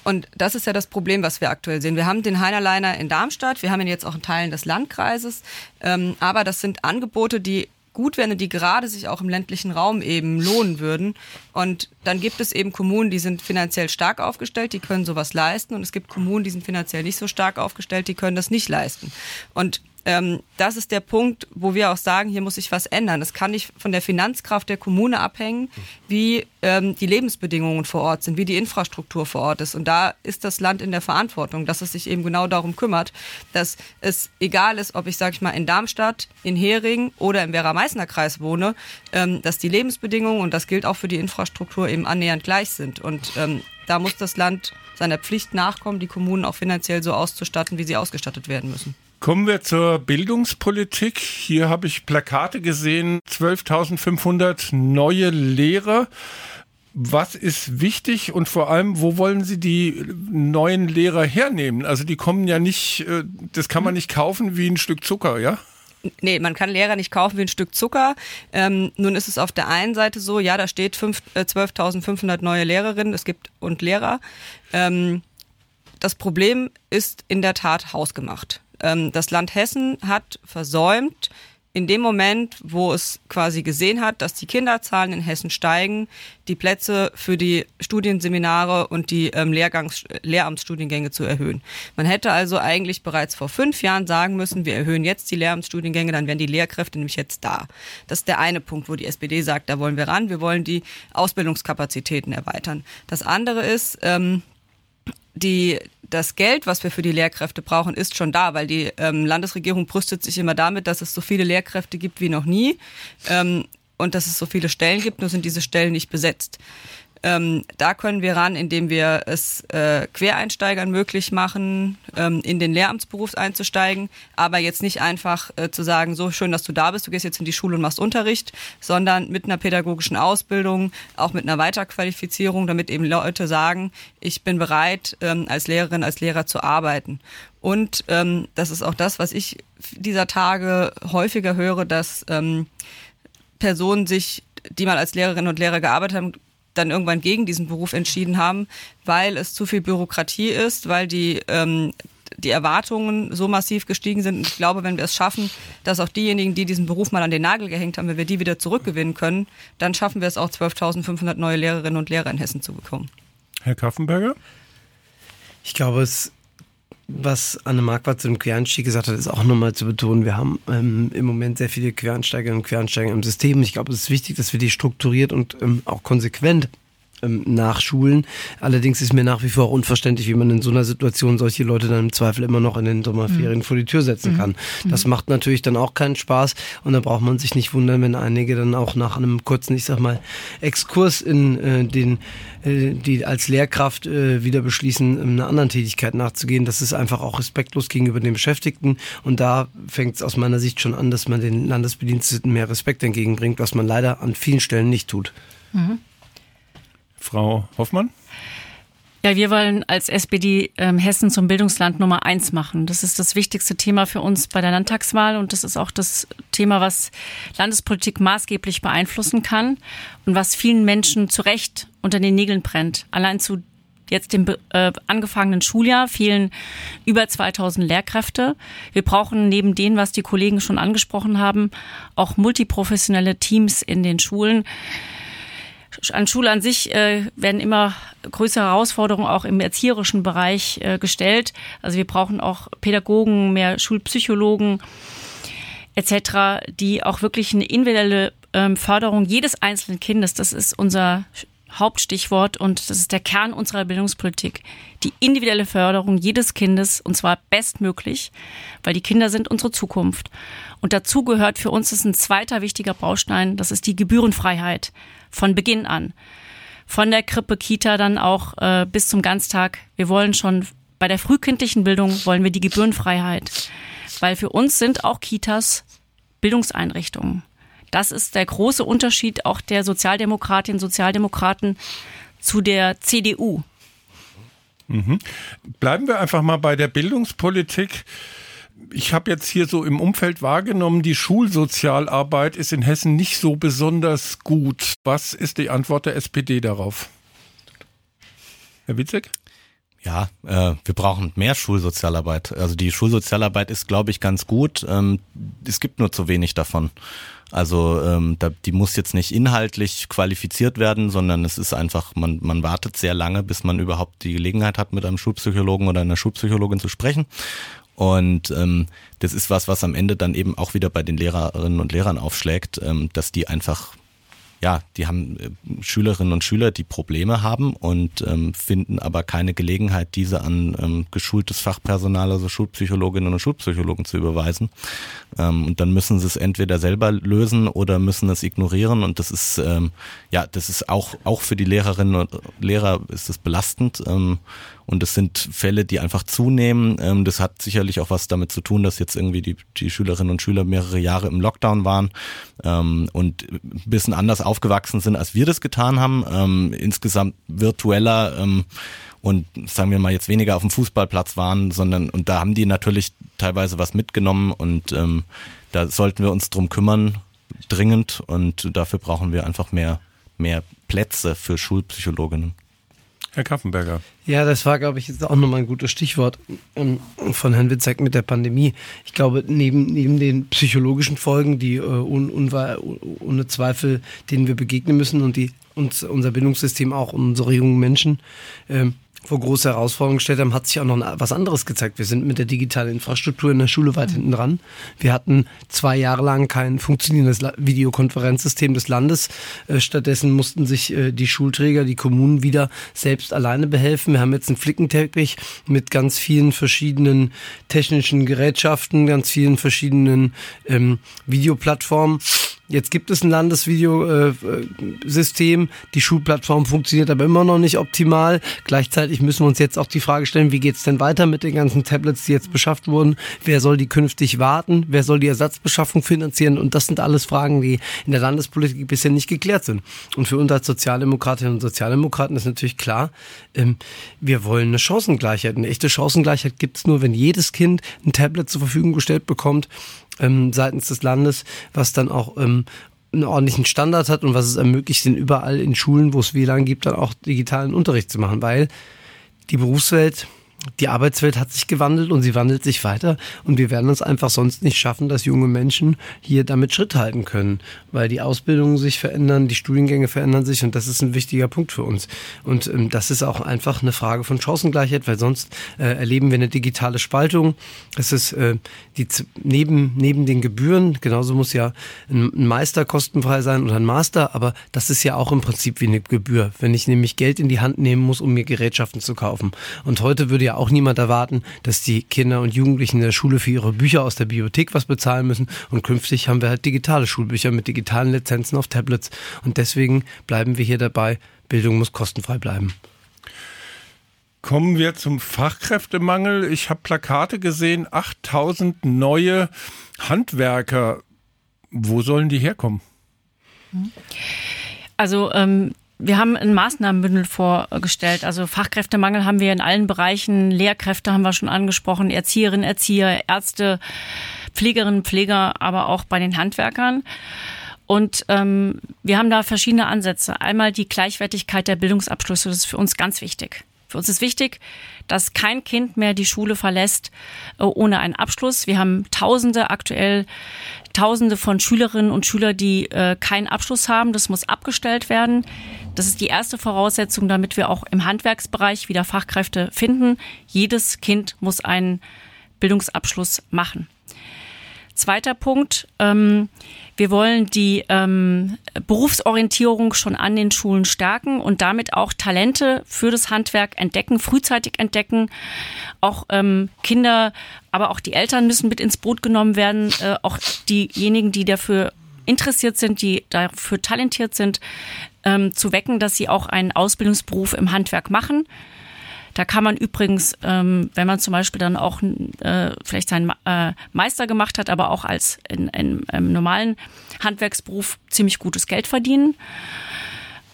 Und das ist ja das Problem, was wir aktuell sehen. Wir haben den Heinerleiner in Darmstadt, wir haben ihn jetzt auch in Teilen des Landkreises, ähm, aber das sind Angebote, die gut wären, die gerade sich auch im ländlichen Raum eben lohnen würden. Und dann gibt es eben Kommunen, die sind finanziell stark aufgestellt, die können sowas leisten. Und es gibt Kommunen, die sind finanziell nicht so stark aufgestellt, die können das nicht leisten. Und ähm, das ist der Punkt, wo wir auch sagen, hier muss sich was ändern. Das kann nicht von der Finanzkraft der Kommune abhängen, wie ähm, die Lebensbedingungen vor Ort sind, wie die Infrastruktur vor Ort ist. Und da ist das Land in der Verantwortung, dass es sich eben genau darum kümmert, dass es egal ist, ob ich, sage ich mal, in Darmstadt, in Hering oder im Werra-Meißner-Kreis wohne, ähm, dass die Lebensbedingungen, und das gilt auch für die Infrastruktur, eben annähernd gleich sind. Und ähm, da muss das Land seiner Pflicht nachkommen, die Kommunen auch finanziell so auszustatten, wie sie ausgestattet werden müssen. Kommen wir zur Bildungspolitik. Hier habe ich Plakate gesehen, 12.500 neue Lehrer. Was ist wichtig und vor allem, wo wollen Sie die neuen Lehrer hernehmen? Also die kommen ja nicht, äh, das kann man nicht kaufen wie ein Stück Zucker, ja? Nee, man kann Lehrer nicht kaufen wie ein Stück Zucker. Ähm, nun ist es auf der einen Seite so, ja, da steht äh, 12.500 neue Lehrerinnen, es gibt und Lehrer. Ähm, das Problem ist in der Tat hausgemacht. Ähm, das Land Hessen hat versäumt, in dem Moment, wo es quasi gesehen hat, dass die Kinderzahlen in Hessen steigen, die Plätze für die Studienseminare und die ähm, Lehrgangs Lehramtsstudiengänge zu erhöhen. Man hätte also eigentlich bereits vor fünf Jahren sagen müssen, wir erhöhen jetzt die Lehramtsstudiengänge, dann wären die Lehrkräfte nämlich jetzt da. Das ist der eine Punkt, wo die SPD sagt, da wollen wir ran, wir wollen die Ausbildungskapazitäten erweitern. Das andere ist, ähm, die, das Geld, was wir für die Lehrkräfte brauchen, ist schon da, weil die ähm, Landesregierung brüstet sich immer damit, dass es so viele Lehrkräfte gibt wie noch nie ähm, und dass es so viele Stellen gibt, nur sind diese Stellen nicht besetzt. Ähm, da können wir ran, indem wir es äh, Quereinsteigern möglich machen, ähm, in den Lehramtsberuf einzusteigen, aber jetzt nicht einfach äh, zu sagen, so schön, dass du da bist, du gehst jetzt in die Schule und machst Unterricht, sondern mit einer pädagogischen Ausbildung, auch mit einer Weiterqualifizierung, damit eben Leute sagen, ich bin bereit, ähm, als Lehrerin, als Lehrer zu arbeiten. Und ähm, das ist auch das, was ich dieser Tage häufiger höre, dass ähm, Personen sich, die mal als Lehrerinnen und Lehrer gearbeitet haben, dann irgendwann gegen diesen Beruf entschieden haben, weil es zu viel Bürokratie ist, weil die ähm, die Erwartungen so massiv gestiegen sind. Und ich glaube, wenn wir es schaffen, dass auch diejenigen, die diesen Beruf mal an den Nagel gehängt haben, wenn wir die wieder zurückgewinnen können, dann schaffen wir es auch 12.500 neue Lehrerinnen und Lehrer in Hessen zu bekommen. Herr Kaffenberger? Ich glaube, es was Anne Marquardt zu dem Quereinstieg gesagt hat, ist auch nochmal zu betonen. Wir haben ähm, im Moment sehr viele Quereinsteigerinnen und Quereinsteiger im System. Ich glaube, es ist wichtig, dass wir die strukturiert und ähm, auch konsequent ähm, nachschulen. Allerdings ist mir nach wie vor unverständlich, wie man in so einer Situation solche Leute dann im Zweifel immer noch in den Sommerferien mhm. vor die Tür setzen kann. Mhm. Das macht natürlich dann auch keinen Spaß und da braucht man sich nicht wundern, wenn einige dann auch nach einem kurzen, ich sag mal, Exkurs in äh, den äh, die als Lehrkraft äh, wieder beschließen, einer anderen Tätigkeit nachzugehen. Das ist einfach auch respektlos gegenüber den Beschäftigten. Und da fängt es aus meiner Sicht schon an, dass man den Landesbediensteten mehr Respekt entgegenbringt, was man leider an vielen Stellen nicht tut. Mhm. Frau Hoffmann? Ja, wir wollen als SPD ähm, Hessen zum Bildungsland Nummer eins machen. Das ist das wichtigste Thema für uns bei der Landtagswahl und das ist auch das Thema, was Landespolitik maßgeblich beeinflussen kann und was vielen Menschen zu Recht unter den Nägeln brennt. Allein zu jetzt dem äh, angefangenen Schuljahr fehlen über 2000 Lehrkräfte. Wir brauchen neben dem, was die Kollegen schon angesprochen haben, auch multiprofessionelle Teams in den Schulen an Schule an sich äh, werden immer größere Herausforderungen auch im erzieherischen Bereich äh, gestellt. Also wir brauchen auch Pädagogen, mehr Schulpsychologen etc., die auch wirklich eine individuelle ähm, Förderung jedes einzelnen Kindes, das ist unser Hauptstichwort und das ist der Kern unserer Bildungspolitik. Die individuelle Förderung jedes Kindes und zwar bestmöglich, weil die Kinder sind unsere Zukunft. Und dazu gehört für uns ist ein zweiter wichtiger Baustein, das ist die Gebührenfreiheit von Beginn an. Von der Krippe, Kita dann auch äh, bis zum Ganztag. Wir wollen schon bei der frühkindlichen Bildung wollen wir die Gebührenfreiheit, weil für uns sind auch Kitas Bildungseinrichtungen. Das ist der große Unterschied auch der Sozialdemokratinnen und Sozialdemokraten zu der CDU. Mhm. Bleiben wir einfach mal bei der Bildungspolitik ich habe jetzt hier so im Umfeld wahrgenommen, die Schulsozialarbeit ist in Hessen nicht so besonders gut. Was ist die Antwort der SPD darauf? Herr Witzek? Ja, äh, wir brauchen mehr Schulsozialarbeit. Also die Schulsozialarbeit ist, glaube ich, ganz gut. Ähm, es gibt nur zu wenig davon. Also ähm, da, die muss jetzt nicht inhaltlich qualifiziert werden, sondern es ist einfach, man, man wartet sehr lange, bis man überhaupt die Gelegenheit hat, mit einem Schulpsychologen oder einer Schulpsychologin zu sprechen. Und ähm, das ist was, was am Ende dann eben auch wieder bei den Lehrerinnen und Lehrern aufschlägt, ähm, dass die einfach ja, die haben äh, Schülerinnen und Schüler, die Probleme haben und ähm, finden aber keine Gelegenheit, diese an ähm, geschultes Fachpersonal, also Schulpsychologinnen und Schulpsychologen zu überweisen. Ähm, und dann müssen sie es entweder selber lösen oder müssen es ignorieren. Und das ist ähm, ja, das ist auch auch für die Lehrerinnen und Lehrer ist es belastend. Ähm, und es sind Fälle, die einfach zunehmen. Ähm, das hat sicherlich auch was damit zu tun, dass jetzt irgendwie die, die Schülerinnen und Schüler mehrere Jahre im Lockdown waren ähm, und ein bisschen anders aufgewachsen sind, als wir das getan haben. Ähm, insgesamt virtueller ähm, und sagen wir mal jetzt weniger auf dem Fußballplatz waren, sondern und da haben die natürlich teilweise was mitgenommen und ähm, da sollten wir uns drum kümmern, dringend und dafür brauchen wir einfach mehr, mehr Plätze für Schulpsychologinnen. Herr Kaffenberger. Ja, das war, glaube ich, jetzt auch nochmal ein gutes Stichwort ähm, von Herrn Witzek mit der Pandemie. Ich glaube, neben, neben den psychologischen Folgen, die äh, un, un, ohne Zweifel, denen wir begegnen müssen und die uns unser Bildungssystem auch unsere jungen Menschen ähm, vor große Herausforderungen gestellt haben, hat sich auch noch was anderes gezeigt. Wir sind mit der digitalen Infrastruktur in der Schule weit hinten dran. Wir hatten zwei Jahre lang kein funktionierendes Videokonferenzsystem des Landes. Äh, stattdessen mussten sich äh, die Schulträger, die Kommunen wieder selbst alleine behelfen. Wir haben jetzt einen Flickenteppich mit ganz vielen verschiedenen technischen Gerätschaften, ganz vielen verschiedenen ähm, Videoplattformen Jetzt gibt es ein Landesvideosystem. Die Schulplattform funktioniert aber immer noch nicht optimal. Gleichzeitig müssen wir uns jetzt auch die Frage stellen, wie geht es denn weiter mit den ganzen Tablets, die jetzt beschafft wurden? Wer soll die künftig warten? Wer soll die Ersatzbeschaffung finanzieren? Und das sind alles Fragen, die in der Landespolitik bisher nicht geklärt sind. Und für uns als Sozialdemokratinnen und Sozialdemokraten ist natürlich klar, ähm, wir wollen eine Chancengleichheit. Eine echte Chancengleichheit gibt es nur, wenn jedes Kind ein Tablet zur Verfügung gestellt bekommt ähm, seitens des Landes, was dann auch ähm, einen ordentlichen Standard hat und was es ermöglicht, den überall in Schulen, wo es WLAN gibt, dann auch digitalen Unterricht zu machen, weil die Berufswelt die Arbeitswelt hat sich gewandelt und sie wandelt sich weiter und wir werden es einfach sonst nicht schaffen, dass junge Menschen hier damit Schritt halten können, weil die Ausbildungen sich verändern, die Studiengänge verändern sich und das ist ein wichtiger Punkt für uns. Und ähm, das ist auch einfach eine Frage von Chancengleichheit, weil sonst äh, erleben wir eine digitale Spaltung. Es ist äh, die neben neben den Gebühren, genauso muss ja ein, Meister kostenfrei sein oder ein Master, aber das ist ja auch im Prinzip wie eine Gebühr, wenn ich nämlich Geld in die Hand nehmen muss, um mir Gerätschaften zu kaufen. Und heute würde ja auch niemand erwarten, dass die Kinder und Jugendlichen in der Schule für ihre Bücher aus der Bibliothek was bezahlen müssen. Und künftig haben wir halt digitale Schulbücher mit digitalen Lizenzen auf Tablets. Und deswegen bleiben wir hier dabei, Bildung muss kostenfrei bleiben. Kommen wir zum Fachkräftemangel. Ich habe Plakate gesehen, 8000 neue Handwerker. Wo sollen die herkommen? Also ähm, wir haben ein Maßnahmenbündel vorgestellt. Also Fachkräftemangel haben wir in allen Bereichen. Lehrkräfte haben wir schon angesprochen, Erzieherinnen, Erzieher, Ärzte, Pflegerinnen, Pfleger, aber auch bei den Handwerkern. Und ähm, wir haben da verschiedene Ansätze. Einmal die Gleichwertigkeit der Bildungsabschlüsse, das ist für uns ganz wichtig. Für uns ist wichtig, dass kein Kind mehr die Schule verlässt äh, ohne einen Abschluss. Wir haben Tausende aktuell, Tausende von Schülerinnen und Schülern, die äh, keinen Abschluss haben. Das muss abgestellt werden. Das ist die erste Voraussetzung, damit wir auch im Handwerksbereich wieder Fachkräfte finden. Jedes Kind muss einen Bildungsabschluss machen. Zweiter Punkt. Ähm, wir wollen die ähm, Berufsorientierung schon an den Schulen stärken und damit auch Talente für das Handwerk entdecken, frühzeitig entdecken. Auch ähm, Kinder, aber auch die Eltern müssen mit ins Boot genommen werden. Äh, auch diejenigen, die dafür interessiert sind, die dafür talentiert sind, ähm, zu wecken, dass sie auch einen Ausbildungsberuf im Handwerk machen. Da kann man übrigens, ähm, wenn man zum Beispiel dann auch äh, vielleicht seinen äh, Meister gemacht hat, aber auch als in, in, im normalen Handwerksberuf ziemlich gutes Geld verdienen.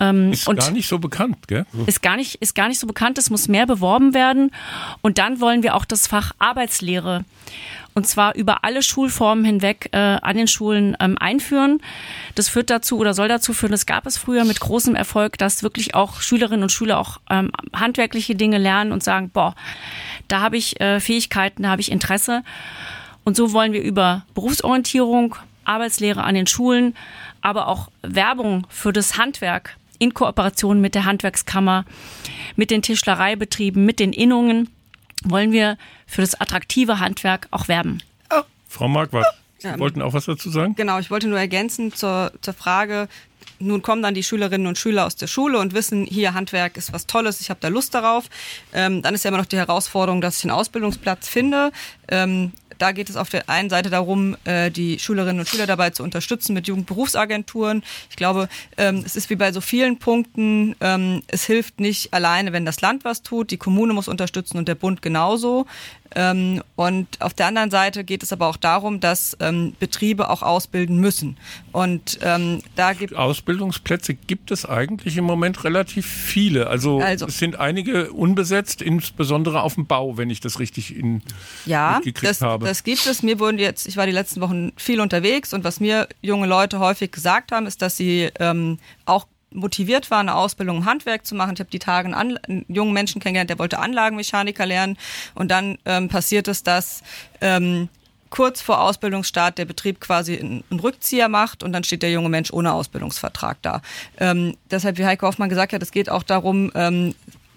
Ähm, ist gar nicht so bekannt, gell? Ist gar nicht, ist gar nicht so bekannt. Es muss mehr beworben werden. Und dann wollen wir auch das Fach Arbeitslehre und zwar über alle Schulformen hinweg äh, an den Schulen ähm, einführen. Das führt dazu oder soll dazu führen, das gab es früher mit großem Erfolg, dass wirklich auch Schülerinnen und Schüler auch ähm, handwerkliche Dinge lernen und sagen, boah, da habe ich äh, Fähigkeiten, da habe ich Interesse. Und so wollen wir über Berufsorientierung, Arbeitslehre an den Schulen, aber auch Werbung für das Handwerk in Kooperation mit der Handwerkskammer, mit den Tischlereibetrieben, mit den Innungen wollen wir für das attraktive Handwerk auch werben. Oh. Frau Marquardt, Sie ja, wollten auch was dazu sagen? Genau, ich wollte nur ergänzen zur, zur Frage, nun kommen dann die Schülerinnen und Schüler aus der Schule und wissen, hier Handwerk ist was Tolles, ich habe da Lust darauf. Ähm, dann ist ja immer noch die Herausforderung, dass ich einen Ausbildungsplatz finde. Ähm, da geht es auf der einen Seite darum, äh, die Schülerinnen und Schüler dabei zu unterstützen mit Jugendberufsagenturen. Ich glaube, ähm, es ist wie bei so vielen Punkten, ähm, es hilft nicht alleine, wenn das Land was tut. Die Kommune muss unterstützen und der Bund genauso. Ähm, und auf der anderen Seite geht es aber auch darum, dass ähm, Betriebe auch ausbilden müssen. Und ähm, da gibt Ausbildungsplätze gibt es eigentlich im Moment relativ viele. Also, also, es sind einige unbesetzt, insbesondere auf dem Bau, wenn ich das richtig in ja, das, habe. das gibt es. Mir wurden jetzt, ich war die letzten Wochen viel unterwegs und was mir junge Leute häufig gesagt haben, ist, dass sie ähm, auch motiviert war, eine Ausbildung im Handwerk zu machen. Ich habe die Tage einen, einen, jungen Menschen kennengelernt, der wollte Anlagenmechaniker lernen. Und dann ähm, passiert es, dass ähm, kurz vor Ausbildungsstart der Betrieb quasi einen Rückzieher macht und dann steht der junge Mensch ohne Ausbildungsvertrag da. Ähm, deshalb, wie Heike Hoffmann gesagt hat, es geht auch darum, ähm,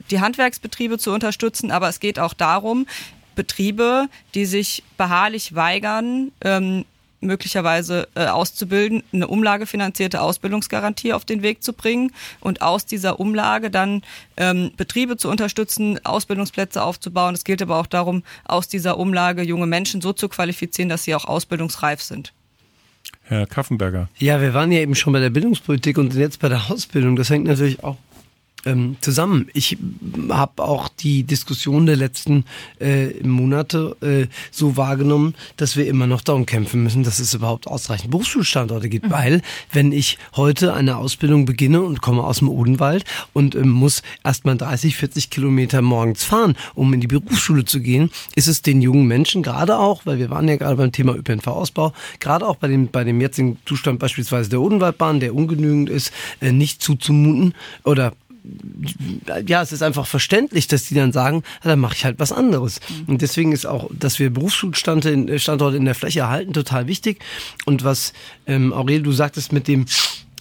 die Handwerksbetriebe zu unterstützen, aber es geht auch darum, Betriebe, die sich beharrlich weigern, ähm, möglicherweise äh, auszubilden, eine umlagefinanzierte Ausbildungsgarantie auf den Weg zu bringen und aus dieser Umlage dann ähm, Betriebe zu unterstützen, Ausbildungsplätze aufzubauen. Es gilt aber auch darum, aus dieser Umlage junge Menschen so zu qualifizieren, dass sie auch ausbildungsreif sind. Herr Kaffenberger. Ja, wir waren ja eben schon bei der Bildungspolitik und jetzt bei der Ausbildung. Das hängt natürlich auch ähm, zusammen. Ich habe auch die Diskussion der letzten äh, Monate äh, so wahrgenommen, dass wir immer noch darum kämpfen müssen, dass es überhaupt ausreichend Berufsschulstandorte gibt. Mhm. Weil, wenn ich heute eine Ausbildung beginne und komme aus dem Odenwald und äh, muss erstmal 30, 40 Kilometer morgens fahren, um in die Berufsschule zu gehen, ist es den jungen Menschen gerade auch, weil wir waren ja gerade beim Thema ÖPNV-Ausbau, gerade auch bei dem, bei dem jetzigen Zustand beispielsweise der Odenwaldbahn, der ungenügend ist, äh, nicht zuzumuten oder ja, es ist einfach verständlich, dass die dann sagen, ja, dann mache ich halt was anderes. Mhm. Und deswegen ist auch, dass wir Berufsschulstandorte in der Fläche erhalten, total wichtig. Und was, ähm, Aurel, du sagtest mit dem,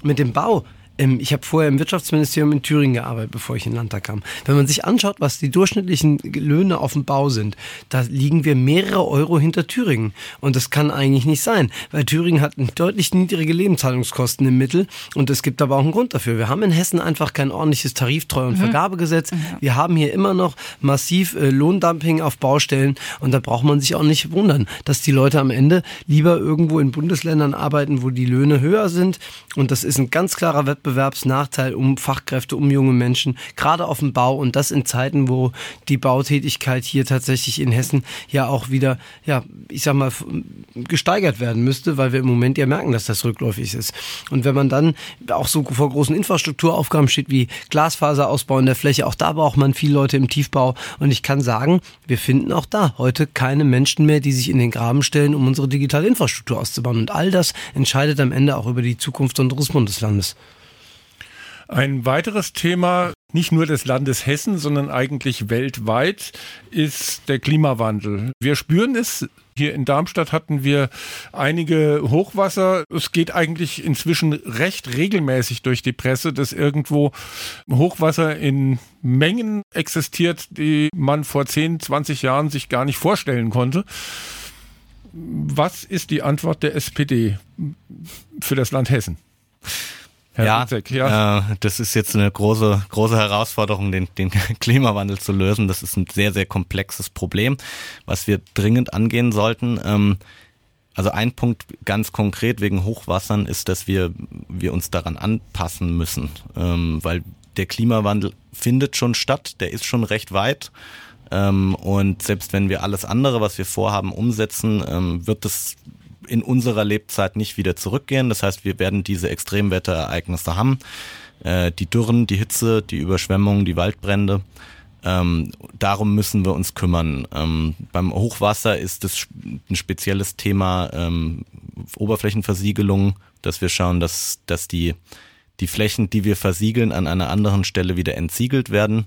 mit dem Bau, ich habe vorher im Wirtschaftsministerium in Thüringen gearbeitet, bevor ich in den Landtag kam. Wenn man sich anschaut, was die durchschnittlichen Löhne auf dem Bau sind, da liegen wir mehrere Euro hinter Thüringen. Und das kann eigentlich nicht sein, weil Thüringen hat deutlich niedrige Lebenshaltungskosten im Mittel und es gibt aber auch einen Grund dafür. Wir haben in Hessen einfach kein ordentliches Tariftreu- und mhm. Vergabegesetz. Wir haben hier immer noch massiv äh, Lohndumping auf Baustellen und da braucht man sich auch nicht wundern, dass die Leute am Ende lieber irgendwo in Bundesländern arbeiten, wo die Löhne höher sind. Und das ist ein ganz klarer Wettbewerb Wettbewerbsnachteil um Fachkräfte, um junge Menschen, gerade auf dem Bau und das in Zeiten, wo die Bautätigkeit hier tatsächlich in Hessen ja auch wieder, ja, ich sag mal, gesteigert werden müsste, weil wir im Moment ja merken, dass das rückläufig ist. Und wenn man dann auch so vor großen Infrastrukturaufgaben steht wie Glasfaserausbau in der Fläche, auch da braucht man viele Leute im Tiefbau. Und ich kann sagen, wir finden auch da heute keine Menschen mehr, die sich in den Graben stellen, um unsere digitale Infrastruktur auszubauen. Und all das entscheidet am Ende auch über die Zukunft unseres Bundeslandes. Ein weiteres Thema, nicht nur des Landes Hessen, sondern eigentlich weltweit, ist der Klimawandel. Wir spüren es. Hier in Darmstadt hatten wir einige Hochwasser. Es geht eigentlich inzwischen recht regelmäßig durch die Presse, dass irgendwo Hochwasser in Mengen existiert, die man vor 10, 20 Jahren sich gar nicht vorstellen konnte. Was ist die Antwort der SPD für das Land Hessen? Herr ja, Witzek, ja. Äh, das ist jetzt eine große, große Herausforderung, den, den Klimawandel zu lösen. Das ist ein sehr, sehr komplexes Problem, was wir dringend angehen sollten. Ähm, also ein Punkt ganz konkret wegen Hochwassern ist, dass wir, wir uns daran anpassen müssen, ähm, weil der Klimawandel findet schon statt, der ist schon recht weit. Ähm, und selbst wenn wir alles andere, was wir vorhaben, umsetzen, ähm, wird es in unserer Lebzeit nicht wieder zurückgehen. Das heißt, wir werden diese Extremwetterereignisse haben. Äh, die Dürren, die Hitze, die Überschwemmungen, die Waldbrände. Ähm, darum müssen wir uns kümmern. Ähm, beim Hochwasser ist es ein spezielles Thema ähm, Oberflächenversiegelung, dass wir schauen, dass, dass die, die Flächen, die wir versiegeln, an einer anderen Stelle wieder entsiegelt werden.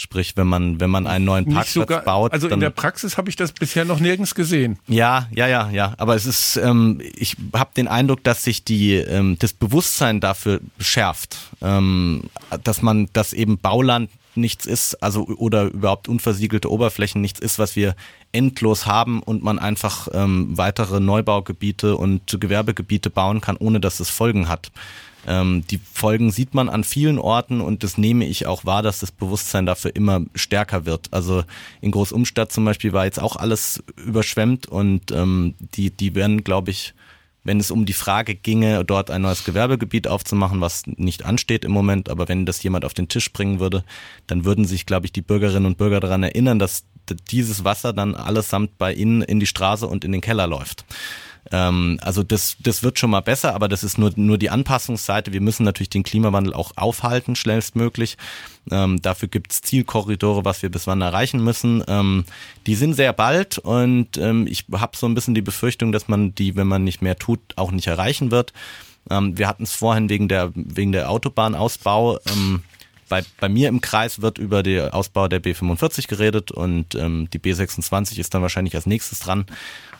Sprich, wenn man wenn man einen neuen Parkplatz sogar, baut. Also in der Praxis habe ich das bisher noch nirgends gesehen. Ja, ja, ja, ja. Aber es ist, ähm, ich habe den Eindruck, dass sich die ähm, das Bewusstsein dafür schärft, ähm, dass man, dass eben Bauland nichts ist, also oder überhaupt unversiegelte Oberflächen nichts ist, was wir endlos haben und man einfach ähm, weitere Neubaugebiete und Gewerbegebiete bauen kann, ohne dass es Folgen hat. Ähm, die Folgen sieht man an vielen Orten und das nehme ich auch wahr, dass das Bewusstsein dafür immer stärker wird. Also in Großumstadt zum Beispiel war jetzt auch alles überschwemmt und ähm, die, die werden, glaube ich, wenn es um die Frage ginge, dort ein neues Gewerbegebiet aufzumachen, was nicht ansteht im Moment, aber wenn das jemand auf den Tisch bringen würde, dann würden sich, glaube ich, die Bürgerinnen und Bürger daran erinnern, dass dieses Wasser dann allesamt bei ihnen in die Straße und in den Keller läuft. Ähm, also das, das wird schon mal besser, aber das ist nur, nur die Anpassungsseite. Wir müssen natürlich den Klimawandel auch aufhalten, schnellstmöglich. Ähm, dafür gibt es Zielkorridore, was wir bis wann erreichen müssen. Ähm, die sind sehr bald und ähm, ich habe so ein bisschen die Befürchtung, dass man die, wenn man nicht mehr tut, auch nicht erreichen wird. Ähm, wir hatten es vorhin wegen der, wegen der Autobahnausbau. Ähm, bei, bei mir im Kreis wird über den Ausbau der B45 geredet und ähm, die B26 ist dann wahrscheinlich als nächstes dran.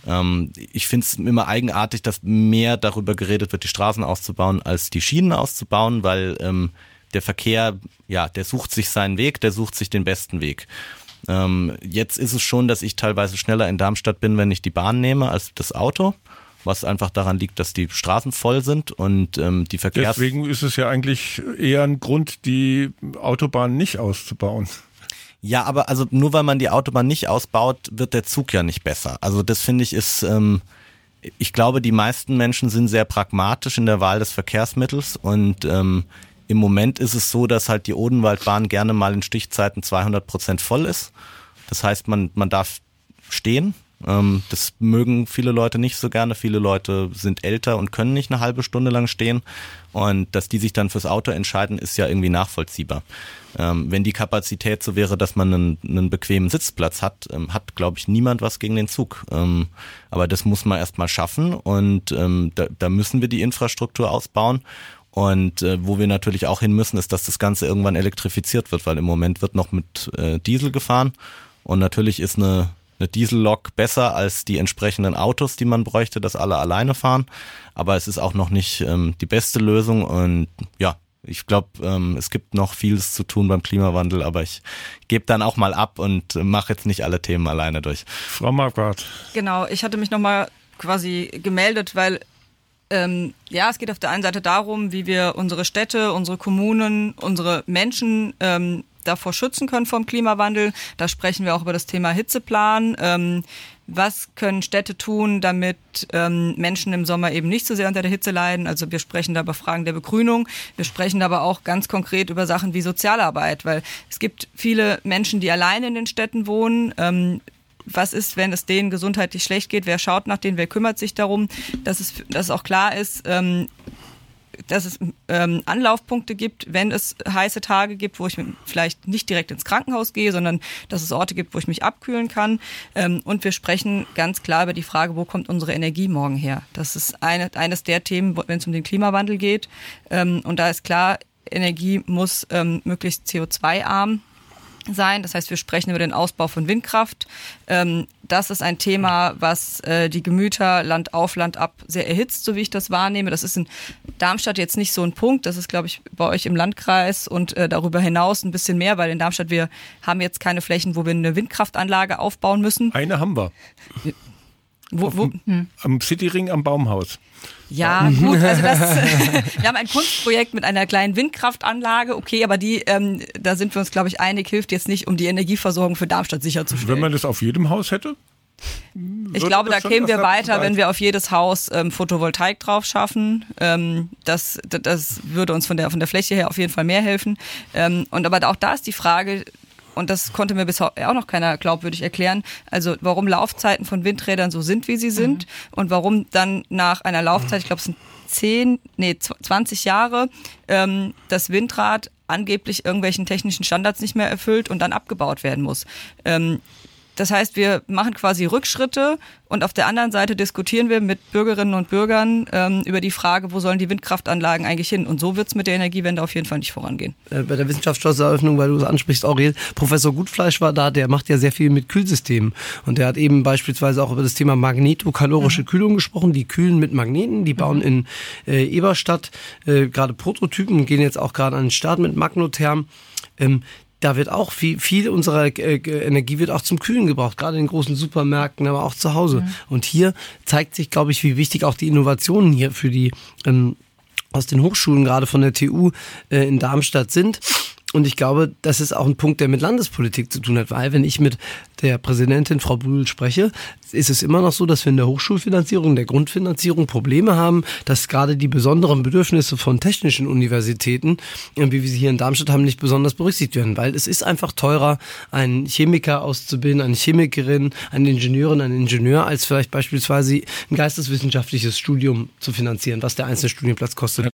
Ähm, ich finde es immer eigenartig, dass mehr darüber geredet wird, die Straßen auszubauen, als die Schienen auszubauen, weil ähm, der Verkehr, ja, der sucht sich seinen Weg, der sucht sich den besten Weg. Ähm, jetzt ist es schon, dass ich teilweise schneller in Darmstadt bin, wenn ich die Bahn nehme, als das Auto was einfach daran liegt, dass die Straßen voll sind und ähm, die Verkehrs... Deswegen ist es ja eigentlich eher ein Grund, die Autobahn nicht auszubauen. Ja, aber also nur weil man die Autobahn nicht ausbaut, wird der Zug ja nicht besser. Also das finde ich ist... Ähm, ich glaube, die meisten Menschen sind sehr pragmatisch in der Wahl des Verkehrsmittels und ähm, im Moment ist es so, dass halt die Odenwaldbahn gerne mal in Stichzeiten 200 Prozent voll ist. Das heißt, man, man darf stehen. Ähm, das mögen viele Leute nicht so gerne. Viele Leute sind älter und können nicht eine halbe Stunde lang stehen. Und dass die sich dann fürs Auto entscheiden, ist ja irgendwie nachvollziehbar. Ähm, wenn die Kapazität so wäre, dass man einen, einen bequemen Sitzplatz hat, ähm, hat, glaube ich, niemand was gegen den Zug. Aber das muss man erstmal schaffen und da, da müssen wir die Infrastruktur ausbauen. Und äh, wo wir natürlich auch hin müssen, ist, dass das Ganze irgendwann elektrifiziert wird, weil im Moment wird noch mit äh, Diesel gefahren. Und natürlich ist eine, eine Diesellok besser als die entsprechenden Autos, die man bräuchte, dass alle alleine fahren. Aber es ist auch noch nicht ähm, die beste Lösung. Und ja, ich glaube, ähm, es gibt noch vieles zu tun beim Klimawandel, aber ich gebe dann auch mal ab und mache jetzt nicht alle Themen alleine durch. Frau Marquardt. Genau, ich hatte mich nochmal quasi gemeldet, weil ähm, ja, es geht auf der einen Seite darum, wie wir unsere Städte, unsere Kommunen, unsere Menschen ähm, davor schützen können vom Klimawandel. Da sprechen wir auch über das Thema Hitzeplan. Ähm, was können Städte tun, damit ähm, Menschen im Sommer eben nicht so sehr unter der Hitze leiden? Also wir sprechen da über Fragen der Begrünung. Wir sprechen aber auch ganz konkret über Sachen wie Sozialarbeit, weil es gibt viele Menschen, die alleine in den Städten wohnen. Ähm, was ist, wenn es denen gesundheitlich schlecht geht, wer schaut nach denen, wer kümmert sich darum, dass es, dass es auch klar ist, ähm, dass es ähm, Anlaufpunkte gibt, wenn es heiße Tage gibt, wo ich vielleicht nicht direkt ins Krankenhaus gehe, sondern dass es Orte gibt, wo ich mich abkühlen kann. Ähm, und wir sprechen ganz klar über die Frage, wo kommt unsere Energie morgen her? Das ist eine, eines der Themen, wenn es um den Klimawandel geht. Ähm, und da ist klar, Energie muss ähm, möglichst CO2-arm sein. Das heißt, wir sprechen über den Ausbau von Windkraft. Ähm, das ist ein Thema, was äh, die Gemüter Land auf Land ab sehr erhitzt, so wie ich das wahrnehme. Das ist in Darmstadt jetzt nicht so ein Punkt. Das ist, glaube ich, bei euch im Landkreis und äh, darüber hinaus ein bisschen mehr, weil in Darmstadt wir haben jetzt keine Flächen, wo wir eine Windkraftanlage aufbauen müssen. Eine haben wir. Wo, wo, hm. Am Cityring am Baumhaus. Ja, gut, also das, wir haben ein Kunstprojekt mit einer kleinen Windkraftanlage, okay, aber die, ähm, da sind wir uns, glaube ich, einig, hilft jetzt nicht, um die Energieversorgung für Darmstadt sicherzustellen. Wenn man das auf jedem Haus hätte? Ich glaube, da kämen wir weiter, wenn wir auf jedes Haus ähm, Photovoltaik drauf schaffen. Ähm, das, das würde uns von der, von der Fläche her auf jeden Fall mehr helfen. Ähm, und aber auch da ist die Frage, und das konnte mir bisher auch noch keiner glaubwürdig erklären. Also warum Laufzeiten von Windrädern so sind, wie sie sind mhm. und warum dann nach einer Laufzeit, ich glaube es sind zehn, nee, 20 Jahre, ähm, das Windrad angeblich irgendwelchen technischen Standards nicht mehr erfüllt und dann abgebaut werden muss. Ähm, das heißt, wir machen quasi Rückschritte und auf der anderen Seite diskutieren wir mit Bürgerinnen und Bürgern ähm, über die Frage, wo sollen die Windkraftanlagen eigentlich hin? Und so wird es mit der Energiewende auf jeden Fall nicht vorangehen. Äh, bei der Wissenschaftseröffnung, weil du es ansprichst, Aurel, Professor Gutfleisch war da, der macht ja sehr viel mit Kühlsystemen. Und der hat eben beispielsweise auch über das Thema magnetokalorische mhm. Kühlung gesprochen. Die kühlen mit Magneten, die bauen mhm. in äh, Eberstadt äh, gerade Prototypen gehen jetzt auch gerade an den Start mit Magnotherm. Ähm, da wird auch viel, viel unserer äh, Energie wird auch zum Kühlen gebraucht, gerade in großen Supermärkten, aber auch zu Hause. Mhm. Und hier zeigt sich, glaube ich, wie wichtig auch die Innovationen hier für die ähm, aus den Hochschulen, gerade von der TU äh, in Darmstadt sind. Und ich glaube, das ist auch ein Punkt, der mit Landespolitik zu tun hat, weil wenn ich mit der Präsidentin Frau Brühl spreche, ist es immer noch so, dass wir in der Hochschulfinanzierung, der Grundfinanzierung Probleme haben, dass gerade die besonderen Bedürfnisse von technischen Universitäten, wie wir sie hier in Darmstadt haben, nicht besonders berücksichtigt werden, weil es ist einfach teurer, einen Chemiker auszubilden, eine Chemikerin, einen Ingenieurin, einen Ingenieur, als vielleicht beispielsweise ein geisteswissenschaftliches Studium zu finanzieren, was der einzelne Studienplatz kostet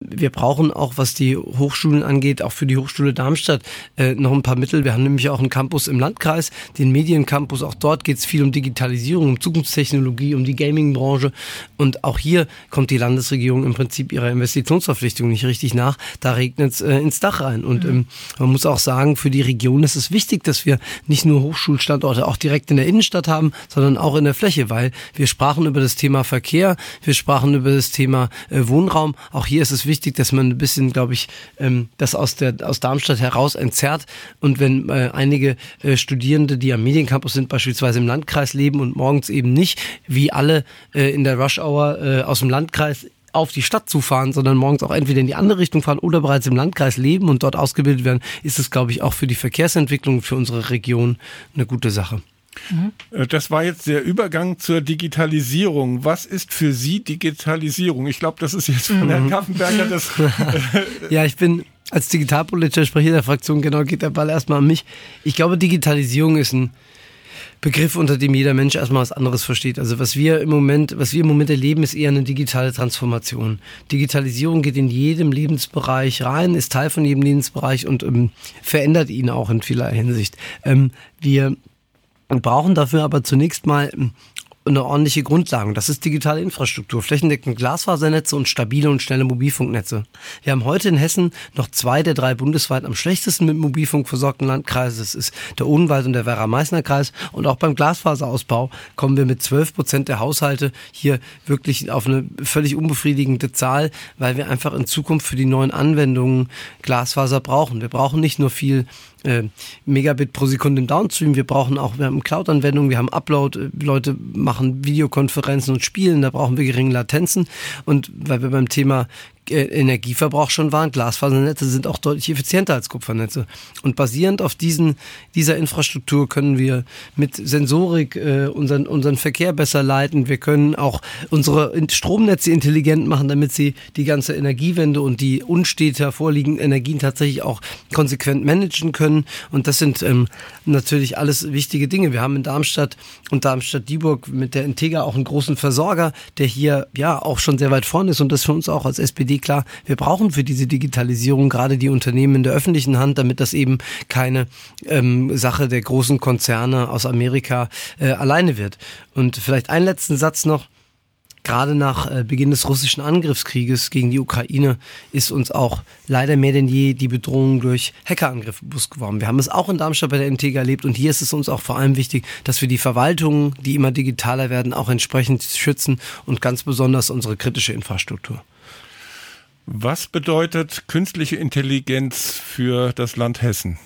wir brauchen auch, was die Hochschulen angeht, auch für die Hochschule Darmstadt äh, noch ein paar Mittel. Wir haben nämlich auch einen Campus im Landkreis, den Mediencampus. Auch dort geht es viel um Digitalisierung, um Zukunftstechnologie, um die Gaming-Branche. Und auch hier kommt die Landesregierung im Prinzip ihrer Investitionsverpflichtung nicht richtig nach. Da regnet es äh, ins Dach rein. Und ähm, man muss auch sagen, für die Region ist es wichtig, dass wir nicht nur Hochschulstandorte auch direkt in der Innenstadt haben, sondern auch in der Fläche, weil wir sprachen über das Thema Verkehr, wir sprachen über das Thema äh, Wohnraum. Auch hier ist es wichtig, dass man ein bisschen, glaube ich, ähm, das aus, der, aus Darmstadt heraus entzerrt. Und wenn äh, einige äh, Studierende, die am Mediencampus sind, beispielsweise im Landkreis leben und morgens eben nicht, wie alle äh, in der Rush Hour äh, aus dem Landkreis auf die Stadt zu fahren, sondern morgens auch entweder in die andere Richtung fahren oder bereits im Landkreis leben und dort ausgebildet werden, ist es, glaube ich, auch für die Verkehrsentwicklung für unsere Region eine gute Sache. Mhm. Das war jetzt der Übergang zur Digitalisierung. Was ist für Sie Digitalisierung? Ich glaube, das ist jetzt von mhm. Herrn Kaffenberger das. ja, ich bin als digitalpolitischer Sprecher der Fraktion, genau, geht der Ball erstmal an mich. Ich glaube, Digitalisierung ist ein Begriff, unter dem jeder Mensch erstmal was anderes versteht. Also was wir im Moment, was wir im Moment erleben, ist eher eine digitale Transformation. Digitalisierung geht in jedem Lebensbereich rein, ist Teil von jedem Lebensbereich und ähm, verändert ihn auch in vieler Hinsicht. Ähm, wir brauchen dafür aber zunächst mal ähm, eine ordentliche Grundlage. Das ist digitale Infrastruktur, flächendeckende Glasfasernetze und stabile und schnelle Mobilfunknetze. Wir haben heute in Hessen noch zwei der drei bundesweit am schlechtesten mit Mobilfunk versorgten Landkreise. Das ist der Odenwald und der Werra-Meißner-Kreis. Und auch beim Glasfaserausbau kommen wir mit 12 Prozent der Haushalte hier wirklich auf eine völlig unbefriedigende Zahl, weil wir einfach in Zukunft für die neuen Anwendungen Glasfaser brauchen. Wir brauchen nicht nur viel äh, Megabit pro Sekunde im Downstream. Wir brauchen auch, wir haben Cloud-Anwendungen, wir haben Upload, äh, Leute machen Videokonferenzen und spielen, da brauchen wir geringe Latenzen. Und weil wir beim Thema Energieverbrauch schon waren. Glasfasernetze sind auch deutlich effizienter als Kupfernetze. Und basierend auf diesen, dieser Infrastruktur können wir mit Sensorik äh, unseren, unseren Verkehr besser leiten. Wir können auch unsere Stromnetze intelligent machen, damit sie die ganze Energiewende und die unstet hervorliegenden Energien tatsächlich auch konsequent managen können. Und das sind ähm, natürlich alles wichtige Dinge. Wir haben in Darmstadt und Darmstadt-Dieburg mit der Integra auch einen großen Versorger, der hier ja auch schon sehr weit vorne ist und das für uns auch als SPD klar, wir brauchen für diese Digitalisierung gerade die Unternehmen in der öffentlichen Hand, damit das eben keine ähm, Sache der großen Konzerne aus Amerika äh, alleine wird. Und vielleicht einen letzten Satz noch. Gerade nach äh, Beginn des russischen Angriffskrieges gegen die Ukraine ist uns auch leider mehr denn je die Bedrohung durch Hackerangriffe bewusst geworden. Wir haben es auch in Darmstadt bei der MTG erlebt und hier ist es uns auch vor allem wichtig, dass wir die Verwaltungen, die immer digitaler werden, auch entsprechend schützen und ganz besonders unsere kritische Infrastruktur. Was bedeutet künstliche Intelligenz für das Land Hessen?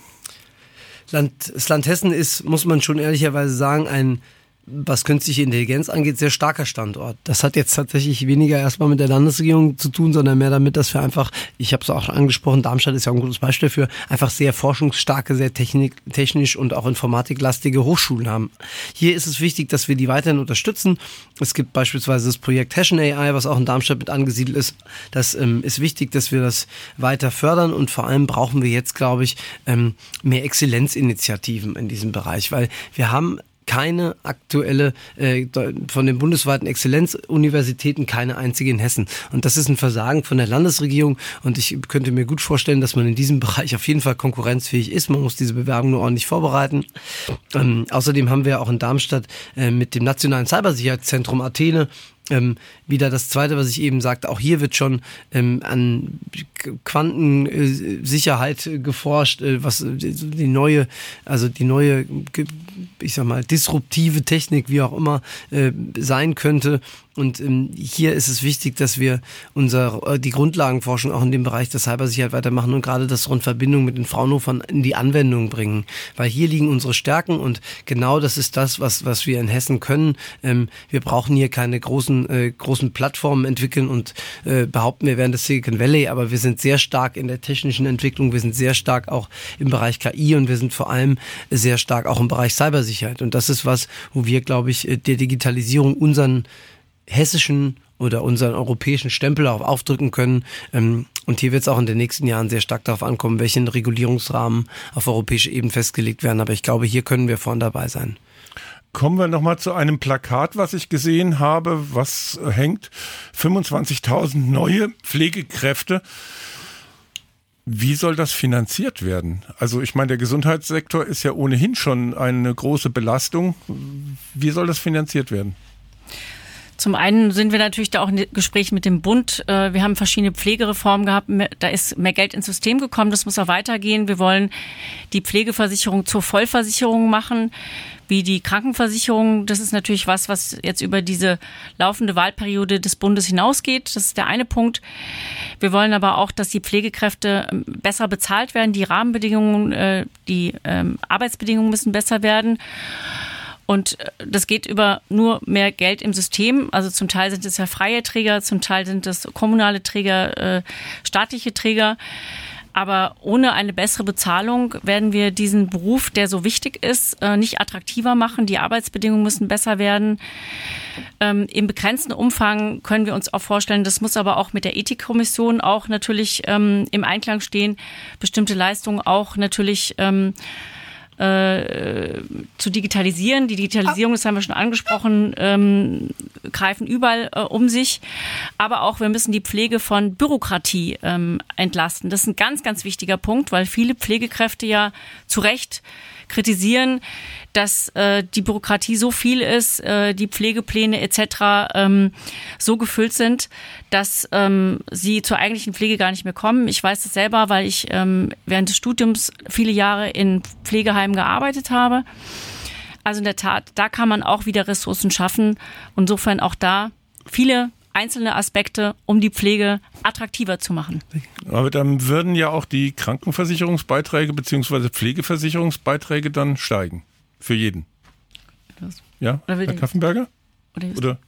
Land, das Land Hessen ist, muss man schon ehrlicherweise sagen, ein was künstliche Intelligenz angeht, sehr starker Standort. Das hat jetzt tatsächlich weniger erstmal mit der Landesregierung zu tun, sondern mehr damit, dass wir einfach, ich habe es auch angesprochen, Darmstadt ist ja ein gutes Beispiel dafür, einfach sehr forschungsstarke, sehr technik, technisch und auch informatiklastige Hochschulen haben. Hier ist es wichtig, dass wir die weiterhin unterstützen. Es gibt beispielsweise das Projekt Hessian AI, was auch in Darmstadt mit angesiedelt ist. Das ähm, ist wichtig, dass wir das weiter fördern und vor allem brauchen wir jetzt, glaube ich, ähm, mehr Exzellenzinitiativen in diesem Bereich, weil wir haben keine aktuelle, äh, von den bundesweiten Exzellenzuniversitäten keine einzige in Hessen. Und das ist ein Versagen von der Landesregierung. Und ich könnte mir gut vorstellen, dass man in diesem Bereich auf jeden Fall konkurrenzfähig ist. Man muss diese Bewerbung nur ordentlich vorbereiten. Ähm, außerdem haben wir auch in Darmstadt äh, mit dem Nationalen Cybersicherheitszentrum Athene ähm, wieder das Zweite, was ich eben sagte, auch hier wird schon ähm, an Quantensicherheit geforscht, äh, was die neue, also die neue, ich sag mal, disruptive Technik, wie auch immer, äh, sein könnte. Und ähm, hier ist es wichtig, dass wir unser, äh, die Grundlagenforschung auch in dem Bereich der Cybersicherheit weitermachen und gerade das rund Verbindung mit den Fraunhofern in die Anwendung bringen. Weil hier liegen unsere Stärken und genau das ist das, was, was wir in Hessen können. Ähm, wir brauchen hier keine großen, äh, großen Plattformen entwickeln und äh, behaupten, wir wären das Silicon Valley, aber wir sind sehr stark in der technischen Entwicklung, wir sind sehr stark auch im Bereich KI und wir sind vor allem sehr stark auch im Bereich Cybersicherheit. Und das ist was, wo wir, glaube ich, äh, der Digitalisierung unseren hessischen oder unseren europäischen Stempel auch aufdrücken können. Ähm, und hier wird es auch in den nächsten Jahren sehr stark darauf ankommen, welchen Regulierungsrahmen auf europäischer Ebene festgelegt werden. Aber ich glaube, hier können wir vorn dabei sein. Kommen wir nochmal zu einem Plakat, was ich gesehen habe, was hängt. 25.000 neue Pflegekräfte. Wie soll das finanziert werden? Also ich meine, der Gesundheitssektor ist ja ohnehin schon eine große Belastung. Wie soll das finanziert werden? Zum einen sind wir natürlich da auch in Gespräch mit dem Bund. Äh, wir haben verschiedene Pflegereformen gehabt. Da ist mehr Geld ins System gekommen. Das muss auch weitergehen. Wir wollen die Pflegeversicherung zur Vollversicherung machen, wie die Krankenversicherung. Das ist natürlich was, was jetzt über diese laufende Wahlperiode des Bundes hinausgeht. Das ist der eine Punkt. Wir wollen aber auch, dass die Pflegekräfte ähm, besser bezahlt werden. Die Rahmenbedingungen, äh, die ähm, Arbeitsbedingungen müssen besser werden. Und äh, das geht über nur mehr Geld im System. Also zum Teil sind es ja freie Träger, zum Teil sind es kommunale Träger, äh, staatliche Träger. Aber ohne eine bessere Bezahlung werden wir diesen Beruf, der so wichtig ist, äh, nicht attraktiver machen. Die Arbeitsbedingungen müssen besser werden. Ähm, Im begrenzten Umfang können wir uns auch vorstellen, das muss aber auch mit der Ethikkommission auch natürlich ähm, im Einklang stehen, bestimmte Leistungen auch natürlich ähm, äh, zu digitalisieren. Die Digitalisierung, das haben wir schon angesprochen, ähm, greifen überall äh, um sich. Aber auch wir müssen die Pflege von Bürokratie ähm, entlasten. Das ist ein ganz, ganz wichtiger Punkt, weil viele Pflegekräfte ja zu Recht kritisieren, dass äh, die Bürokratie so viel ist, äh, die Pflegepläne etc. Ähm, so gefüllt sind, dass ähm, sie zur eigentlichen Pflege gar nicht mehr kommen. Ich weiß das selber, weil ich ähm, während des Studiums viele Jahre in Pflegeheimen gearbeitet habe. Also in der Tat, da kann man auch wieder Ressourcen schaffen. Insofern auch da viele einzelne Aspekte, um die Pflege attraktiver zu machen. Aber dann würden ja auch die Krankenversicherungsbeiträge bzw. Pflegeversicherungsbeiträge dann steigen. Für jeden. Ja, Herr Kaffenberger? Oder, Oder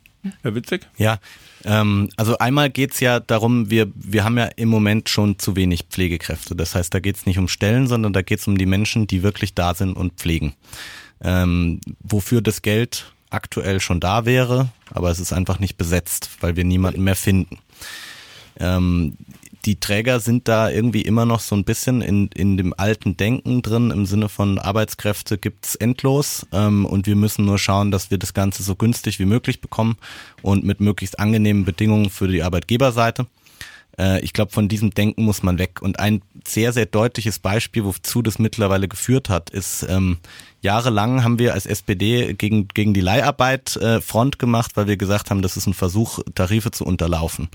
Herr Witzig? Ja, ähm, also einmal geht's ja darum, wir, wir haben ja im Moment schon zu wenig Pflegekräfte. Das heißt, da geht's nicht um Stellen, sondern da geht's um die Menschen, die wirklich da sind und pflegen. Ähm, wofür das Geld aktuell schon da wäre, aber es ist einfach nicht besetzt, weil wir niemanden mehr finden. Ähm, die Träger sind da irgendwie immer noch so ein bisschen in, in dem alten Denken drin, im Sinne von Arbeitskräfte gibt's endlos ähm, und wir müssen nur schauen, dass wir das Ganze so günstig wie möglich bekommen und mit möglichst angenehmen Bedingungen für die Arbeitgeberseite. Äh, ich glaube, von diesem Denken muss man weg. Und ein sehr, sehr deutliches Beispiel, wozu das mittlerweile geführt hat, ist, ähm, jahrelang haben wir als SPD gegen, gegen die Leiharbeit äh, Front gemacht, weil wir gesagt haben, das ist ein Versuch, Tarife zu unterlaufen.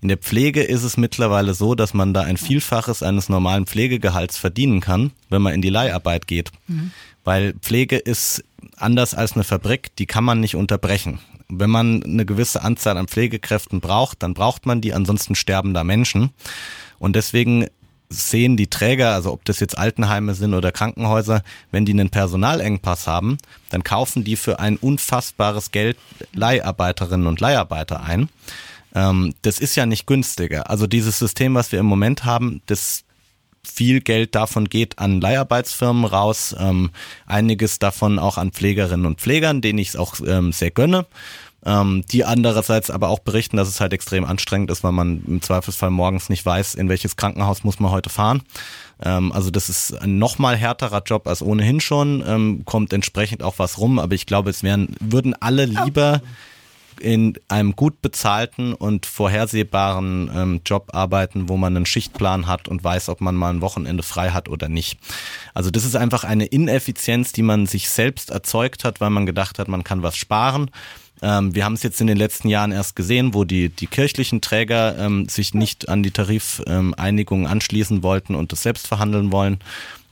In der Pflege ist es mittlerweile so, dass man da ein Vielfaches eines normalen Pflegegehalts verdienen kann, wenn man in die Leiharbeit geht. Mhm. Weil Pflege ist anders als eine Fabrik, die kann man nicht unterbrechen wenn man eine gewisse Anzahl an Pflegekräften braucht, dann braucht man die, ansonsten sterben da Menschen. Und deswegen sehen die Träger, also ob das jetzt Altenheime sind oder Krankenhäuser, wenn die einen Personalengpass haben, dann kaufen die für ein unfassbares Geld Leiharbeiterinnen und Leiharbeiter ein. Ähm, das ist ja nicht günstiger. Also dieses System, was wir im Moment haben, das viel Geld davon geht an Leiharbeitsfirmen raus, ähm, einiges davon auch an Pflegerinnen und Pflegern, denen ich es auch ähm, sehr gönne. Ähm, die andererseits aber auch berichten, dass es halt extrem anstrengend ist, weil man im Zweifelsfall morgens nicht weiß, in welches Krankenhaus muss man heute fahren. Ähm, also das ist ein nochmal härterer Job als ohnehin schon, ähm, kommt entsprechend auch was rum, aber ich glaube, es wären, würden alle lieber in einem gut bezahlten und vorhersehbaren ähm, Job arbeiten, wo man einen Schichtplan hat und weiß, ob man mal ein Wochenende frei hat oder nicht. Also das ist einfach eine Ineffizienz, die man sich selbst erzeugt hat, weil man gedacht hat, man kann was sparen. Ähm, wir haben es jetzt in den letzten Jahren erst gesehen, wo die, die kirchlichen Träger ähm, sich nicht an die Tarifeinigungen ähm, anschließen wollten und das selbst verhandeln wollen.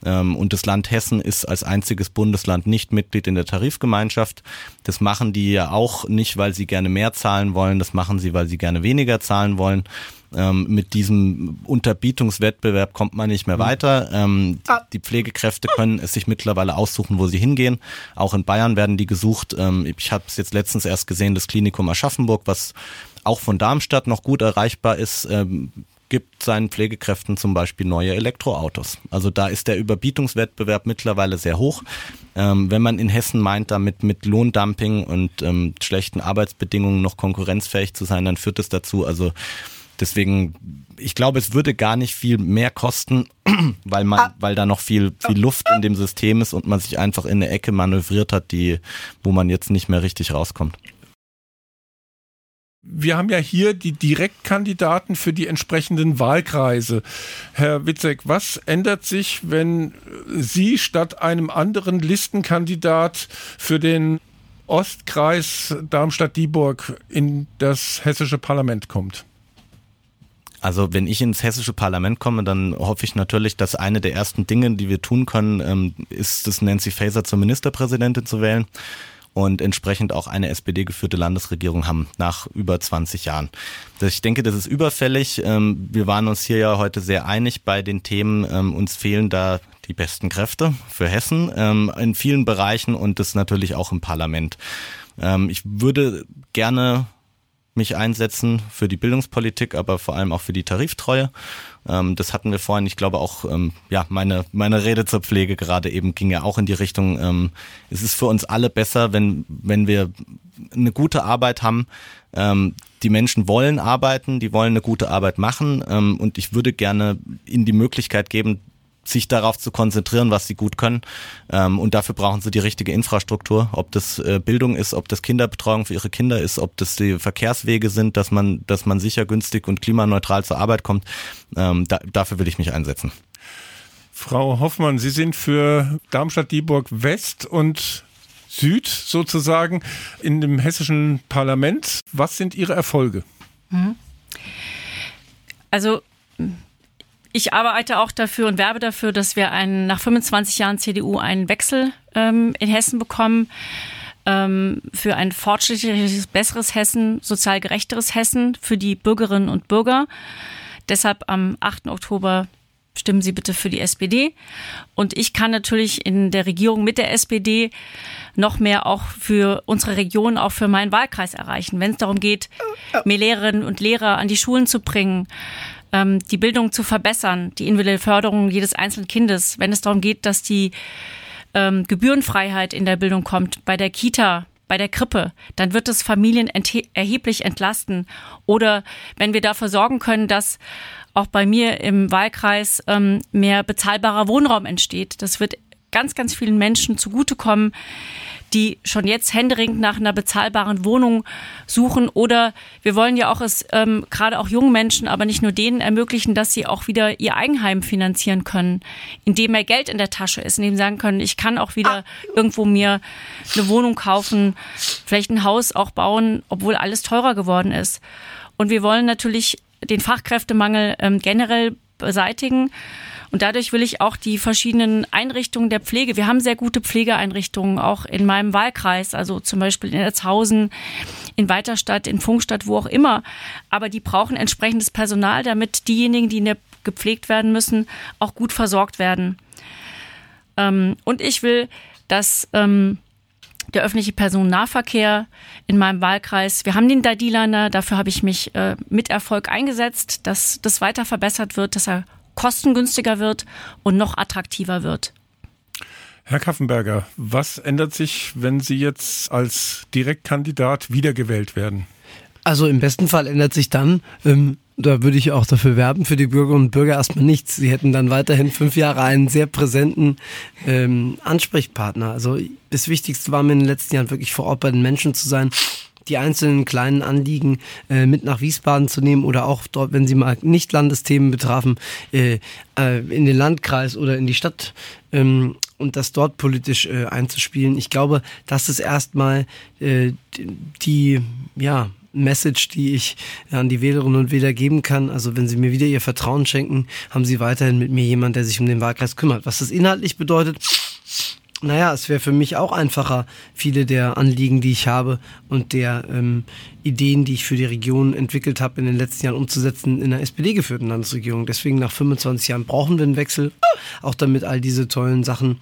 Ähm, und das Land Hessen ist als einziges Bundesland nicht Mitglied in der Tarifgemeinschaft. Das machen die ja auch nicht, weil sie gerne mehr zahlen wollen. Das machen sie, weil sie gerne weniger zahlen wollen. Ähm, mit diesem Unterbietungswettbewerb kommt man nicht mehr mhm. weiter. Ähm, ah. die Pflegekräfte können es sich mittlerweile aussuchen, wo sie hingehen. Auch in Bayern werden die gesucht. Ähm, ich habe es jetzt letztens erst gesehen, das Klinikum Aschaffenburg, was auch von Darmstadt noch gut erreichbar ist, gibt seinen Pflegekräften zum Beispiel neue Elektroautos. Also da ist der Überbietungswettbewerb mittlerweile sehr hoch. Ähm, wenn man in Hessen meint, damit mit Lohndumping und ähm, schlechten Arbeitsbedingungen noch konkurrenzfähig zu sein, dann führt es dazu. Also deswegen, ich glaube, es würde gar nicht viel mehr kosten, weil man, ah. weil da noch viel, viel Luft in dem System ist und man sich einfach in eine Ecke manövriert hat, die, wo man jetzt nicht mehr richtig rauskommt wir haben ja hier die Direktkandidaten für die entsprechenden Wahlkreise. Herr Witzek, was ändert sich, wenn Sie statt einem anderen Listenkandidat für den Ostkreis Darmstadt-Dieburg in das hessische Parlament kommt? Also wenn ich ins hessische Parlament komme, dann hoffe ich natürlich, dass eine der ersten Dinge, die wir tun können, ähm, ist es Nancy Faeser zur Ministerpräsidentin zu wählen und entsprechend auch eine SPD-geführte Landesregierung haben nach über 20 Jahren. Ich denke, das ist überfällig. Ähm, wir waren uns hier ja heute sehr einig bei den Themen. Ähm, uns fehlen da die besten Kräfte für Hessen ähm, in vielen Bereichen und das natürlich auch im Parlament. Ich würde gerne mich einsetzen für die Bildungspolitik, aber vor allem auch für die Tariftreue. Ähm, das hatten wir vorhin. Ich glaube auch, ähm, ja, meine, meine Rede zur Pflege gerade eben ging ja auch in die Richtung, ähm, es ist für uns alle besser, wenn, wenn wir eine gute Arbeit haben. Ähm, die Menschen wollen arbeiten, die wollen eine gute Arbeit machen ähm, und ich würde gerne ihnen die Möglichkeit geben, sich darauf zu konzentrieren, was sie gut können. Ähm, und dafür brauchen sie die richtige Infrastruktur, ob das äh, Bildung ist, ob das Kinderbetreuung für ihre Kinder ist, ob das die Verkehrswege sind, dass man, dass man sicher, günstig und klimaneutral zur Arbeit kommt. Ähm, da, dafür will ich mich einsetzen. Frau Hoffmann, Sie sind für Darmstadt-Dieburg West und Süd sozusagen in dem hessischen Parlament. Was sind Ihre Erfolge? Mhm. Also ich arbeite auch dafür und werbe dafür, dass wir einen, nach 25 Jahren CDU einen Wechsel ähm, in Hessen bekommen ähm, für ein fortschrittliches, besseres Hessen, sozial gerechteres Hessen für die Bürgerinnen und Bürger. Deshalb am 8. Oktober stimmen Sie bitte für die SPD. Und ich kann natürlich in der Regierung mit der SPD noch mehr auch für unsere Region, auch für meinen Wahlkreis erreichen. Wenn es darum geht, mehr Lehrerinnen und Lehrer an die Schulen zu bringen, ähm, die Bildung zu verbessern, die individuelle Förderung jedes einzelnen Kindes, wenn es darum geht, dass die ähm, Gebührenfreiheit in der Bildung kommt, bei der Kita, bei der Krippe, dann wird es Familien erheblich entlasten. Oder wenn wir dafür sorgen können, dass auch bei mir im Wahlkreis ähm, mehr bezahlbarer Wohnraum entsteht, das wird ganz, ganz vielen Menschen zugutekommen, die schon jetzt händeringend nach einer bezahlbaren Wohnung suchen. Oder wir wollen ja auch es ähm, gerade auch jungen Menschen, aber nicht nur denen ermöglichen, dass sie auch wieder ihr Eigenheim finanzieren können, indem mehr Geld in der Tasche ist, indem sie sagen können, ich kann auch wieder ah. irgendwo mir eine Wohnung kaufen, vielleicht ein Haus auch bauen, obwohl alles teurer geworden ist. Und wir wollen natürlich den Fachkräftemangel ähm, generell beseitigen. Und dadurch will ich auch die verschiedenen Einrichtungen der Pflege. Wir haben sehr gute Pflegeeinrichtungen auch in meinem Wahlkreis, also zum Beispiel in Erzhausen, in Weiterstadt, in Funkstadt, wo auch immer. Aber die brauchen entsprechendes Personal, damit diejenigen, die gepflegt werden müssen, auch gut versorgt werden. Ähm, und ich will, dass ähm, der öffentliche Personennahverkehr in meinem Wahlkreis. Wir haben den Dadiliner, dafür habe ich mich äh, mit Erfolg eingesetzt, dass das weiter verbessert wird, dass er kostengünstiger wird und noch attraktiver wird. Herr Kaffenberger, was ändert sich, wenn Sie jetzt als Direktkandidat wiedergewählt werden? Also im besten Fall ändert sich dann, ähm, da würde ich auch dafür werben, für die Bürgerinnen und Bürger erstmal nichts. Sie hätten dann weiterhin fünf Jahre einen sehr präsenten ähm, Ansprechpartner. Also das Wichtigste war mir in den letzten Jahren wirklich vor Ort bei den Menschen zu sein die einzelnen kleinen Anliegen äh, mit nach Wiesbaden zu nehmen oder auch dort, wenn sie mal nicht Landesthemen betrafen, äh, äh, in den Landkreis oder in die Stadt ähm, und das dort politisch äh, einzuspielen. Ich glaube, das ist erstmal äh, die, ja, Message, die ich an die Wählerinnen und Wähler geben kann. Also wenn sie mir wieder ihr Vertrauen schenken, haben sie weiterhin mit mir jemand, der sich um den Wahlkreis kümmert. Was das inhaltlich bedeutet, naja, es wäre für mich auch einfacher, viele der Anliegen, die ich habe und der ähm, Ideen, die ich für die Region entwickelt habe, in den letzten Jahren umzusetzen in der SPD-geführten Landesregierung. Deswegen nach 25 Jahren brauchen wir einen Wechsel, auch damit all diese tollen Sachen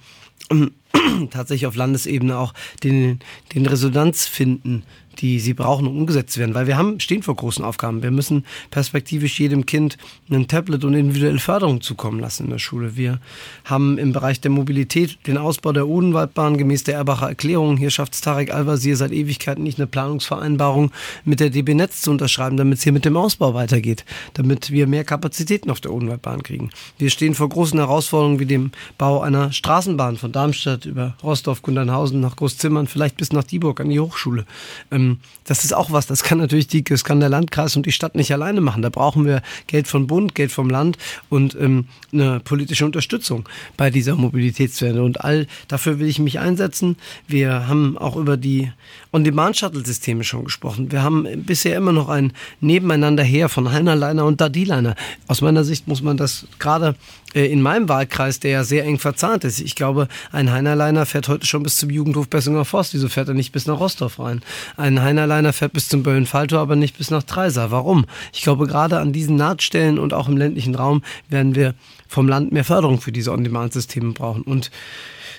ähm, tatsächlich auf Landesebene auch den, den Resonanz finden, die sie brauchen, um umgesetzt zu werden. Weil wir haben, stehen vor großen Aufgaben. Wir müssen perspektivisch jedem Kind ein Tablet und individuelle Förderung zukommen lassen in der Schule. Wir haben im Bereich der Mobilität den Ausbau der Odenwaldbahn gemäß der Erbacher Erklärung. Hier schafft es Tarek Al-Wazir seit Ewigkeiten nicht eine Planungsvereinbarung mit der DB Netz zu unterschreiben, damit es hier mit dem Ausbau weitergeht, damit wir mehr Kapazitäten auf der Odenwaldbahn kriegen. Wir stehen vor großen Herausforderungen wie dem Bau einer Straßenbahn von Darmstadt über Rostorf, Gundernhausen nach Großzimmern, vielleicht bis nach Dieburg an die Hochschule. Ähm, ähm, das ist auch was, das kann natürlich die, das kann der Landkreis und die Stadt nicht alleine machen. Da brauchen wir Geld vom Bund, Geld vom Land und ähm, eine politische Unterstützung bei dieser Mobilitätswende. Und all dafür will ich mich einsetzen. Wir haben auch über die On-Demand-Shuttle-Systeme schon gesprochen. Wir haben bisher immer noch ein Nebeneinander her von Heinerliner und Dadiliner. Aus meiner Sicht muss man das gerade äh, in meinem Wahlkreis, der ja sehr eng verzahnt ist. Ich glaube, ein Heinerleiner fährt heute schon bis zum Jugendhof Bessinger Forst. Wieso fährt er nicht bis nach Rostorf rein? Ein Heinerleiner fährt bis zum Böllenfalto, aber nicht bis nach Treisa. Warum? Ich glaube, gerade an diesen Nahtstellen und auch im ländlichen Raum werden wir vom Land mehr Förderung für diese On-Demand-Systeme brauchen. Und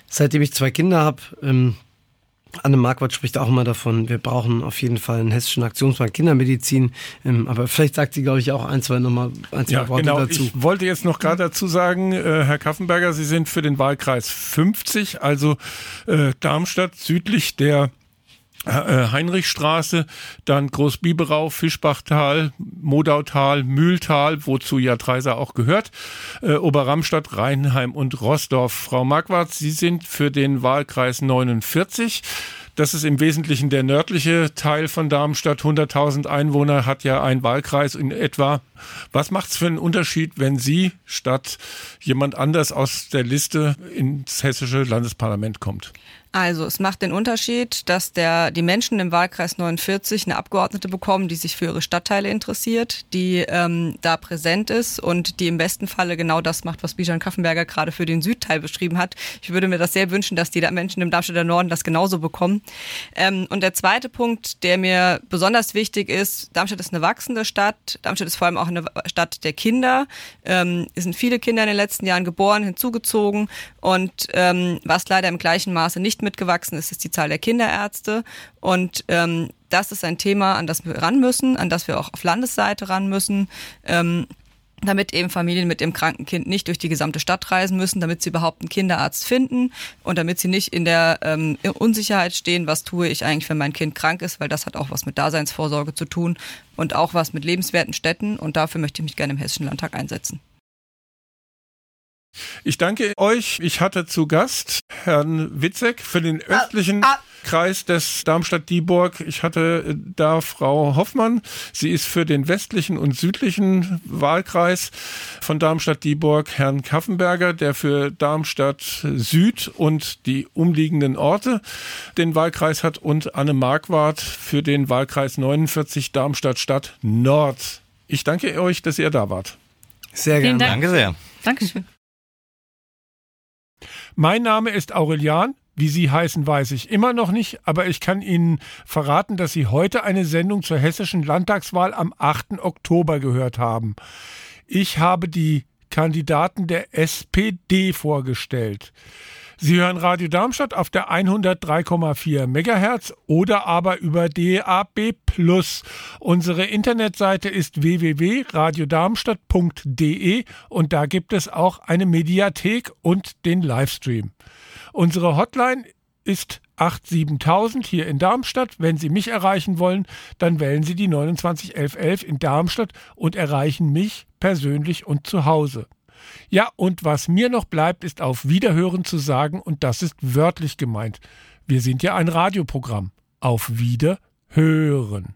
seitdem ich zwei Kinder habe, ähm, Anne Marquardt spricht auch immer davon, wir brauchen auf jeden Fall einen hessischen Aktionsplan Kindermedizin. Ähm, aber vielleicht sagt sie, glaube ich, auch ein, zwei, nochmal, ein, zwei ja, Worte genau. dazu. Ich wollte jetzt noch gerade dazu sagen, äh, Herr Kaffenberger, Sie sind für den Wahlkreis 50, also äh, Darmstadt südlich der Heinrichstraße, dann Großbiberau, Fischbachtal, Modautal, Mühltal, wozu ja Treiser auch gehört, äh, Oberramstadt, Rheinheim und Rossdorf. Frau Marquardt, Sie sind für den Wahlkreis 49. Das ist im Wesentlichen der nördliche Teil von Darmstadt. 100.000 Einwohner hat ja ein Wahlkreis in etwa. Was macht es für einen Unterschied, wenn Sie statt jemand anders aus der Liste ins hessische Landesparlament kommt? Also es macht den Unterschied, dass der, die Menschen im Wahlkreis 49 eine Abgeordnete bekommen, die sich für ihre Stadtteile interessiert, die ähm, da präsent ist und die im besten Falle genau das macht, was Bijan Kaffenberger gerade für den Südteil beschrieben hat. Ich würde mir das sehr wünschen, dass die Menschen im Darmstädter Norden das genauso bekommen. Ähm, und der zweite Punkt, der mir besonders wichtig ist, Darmstadt ist eine wachsende Stadt. Darmstadt ist vor allem auch eine Stadt der Kinder. Ähm, es sind viele Kinder in den letzten Jahren geboren, hinzugezogen und ähm, was leider im gleichen Maße nicht mitgewachsen ist, ist die Zahl der Kinderärzte. Und ähm, das ist ein Thema, an das wir ran müssen, an das wir auch auf Landesseite ran müssen. Ähm, damit eben Familien mit dem kranken Kind nicht durch die gesamte Stadt reisen müssen, damit sie überhaupt einen Kinderarzt finden und damit sie nicht in der ähm, Unsicherheit stehen, was tue ich eigentlich, wenn mein Kind krank ist, weil das hat auch was mit Daseinsvorsorge zu tun und auch was mit lebenswerten Städten und dafür möchte ich mich gerne im Hessischen Landtag einsetzen. Ich danke euch. Ich hatte zu Gast Herrn Witzek für den östlichen ah, ah. Kreis des Darmstadt-Dieburg. Ich hatte äh, da Frau Hoffmann. Sie ist für den westlichen und südlichen Wahlkreis von Darmstadt-Dieburg. Herrn Kaffenberger, der für Darmstadt Süd und die umliegenden Orte den Wahlkreis hat und Anne Marquardt für den Wahlkreis 49 Darmstadt Stadt Nord. Ich danke euch, dass ihr da wart. Sehr gerne. Danke sehr. Dankeschön. Mein Name ist Aurelian. Wie Sie heißen, weiß ich immer noch nicht, aber ich kann Ihnen verraten, dass Sie heute eine Sendung zur hessischen Landtagswahl am 8. Oktober gehört haben. Ich habe die Kandidaten der SPD vorgestellt. Sie hören Radio Darmstadt auf der 103,4 MHz oder aber über DAB+. Unsere Internetseite ist www.radiodarmstadt.de und da gibt es auch eine Mediathek und den Livestream. Unsere Hotline ist 87000 hier in Darmstadt. Wenn Sie mich erreichen wollen, dann wählen Sie die 291111 in Darmstadt und erreichen mich persönlich und zu Hause. Ja, und was mir noch bleibt, ist auf Wiederhören zu sagen, und das ist wörtlich gemeint. Wir sind ja ein Radioprogramm. Auf Wiederhören.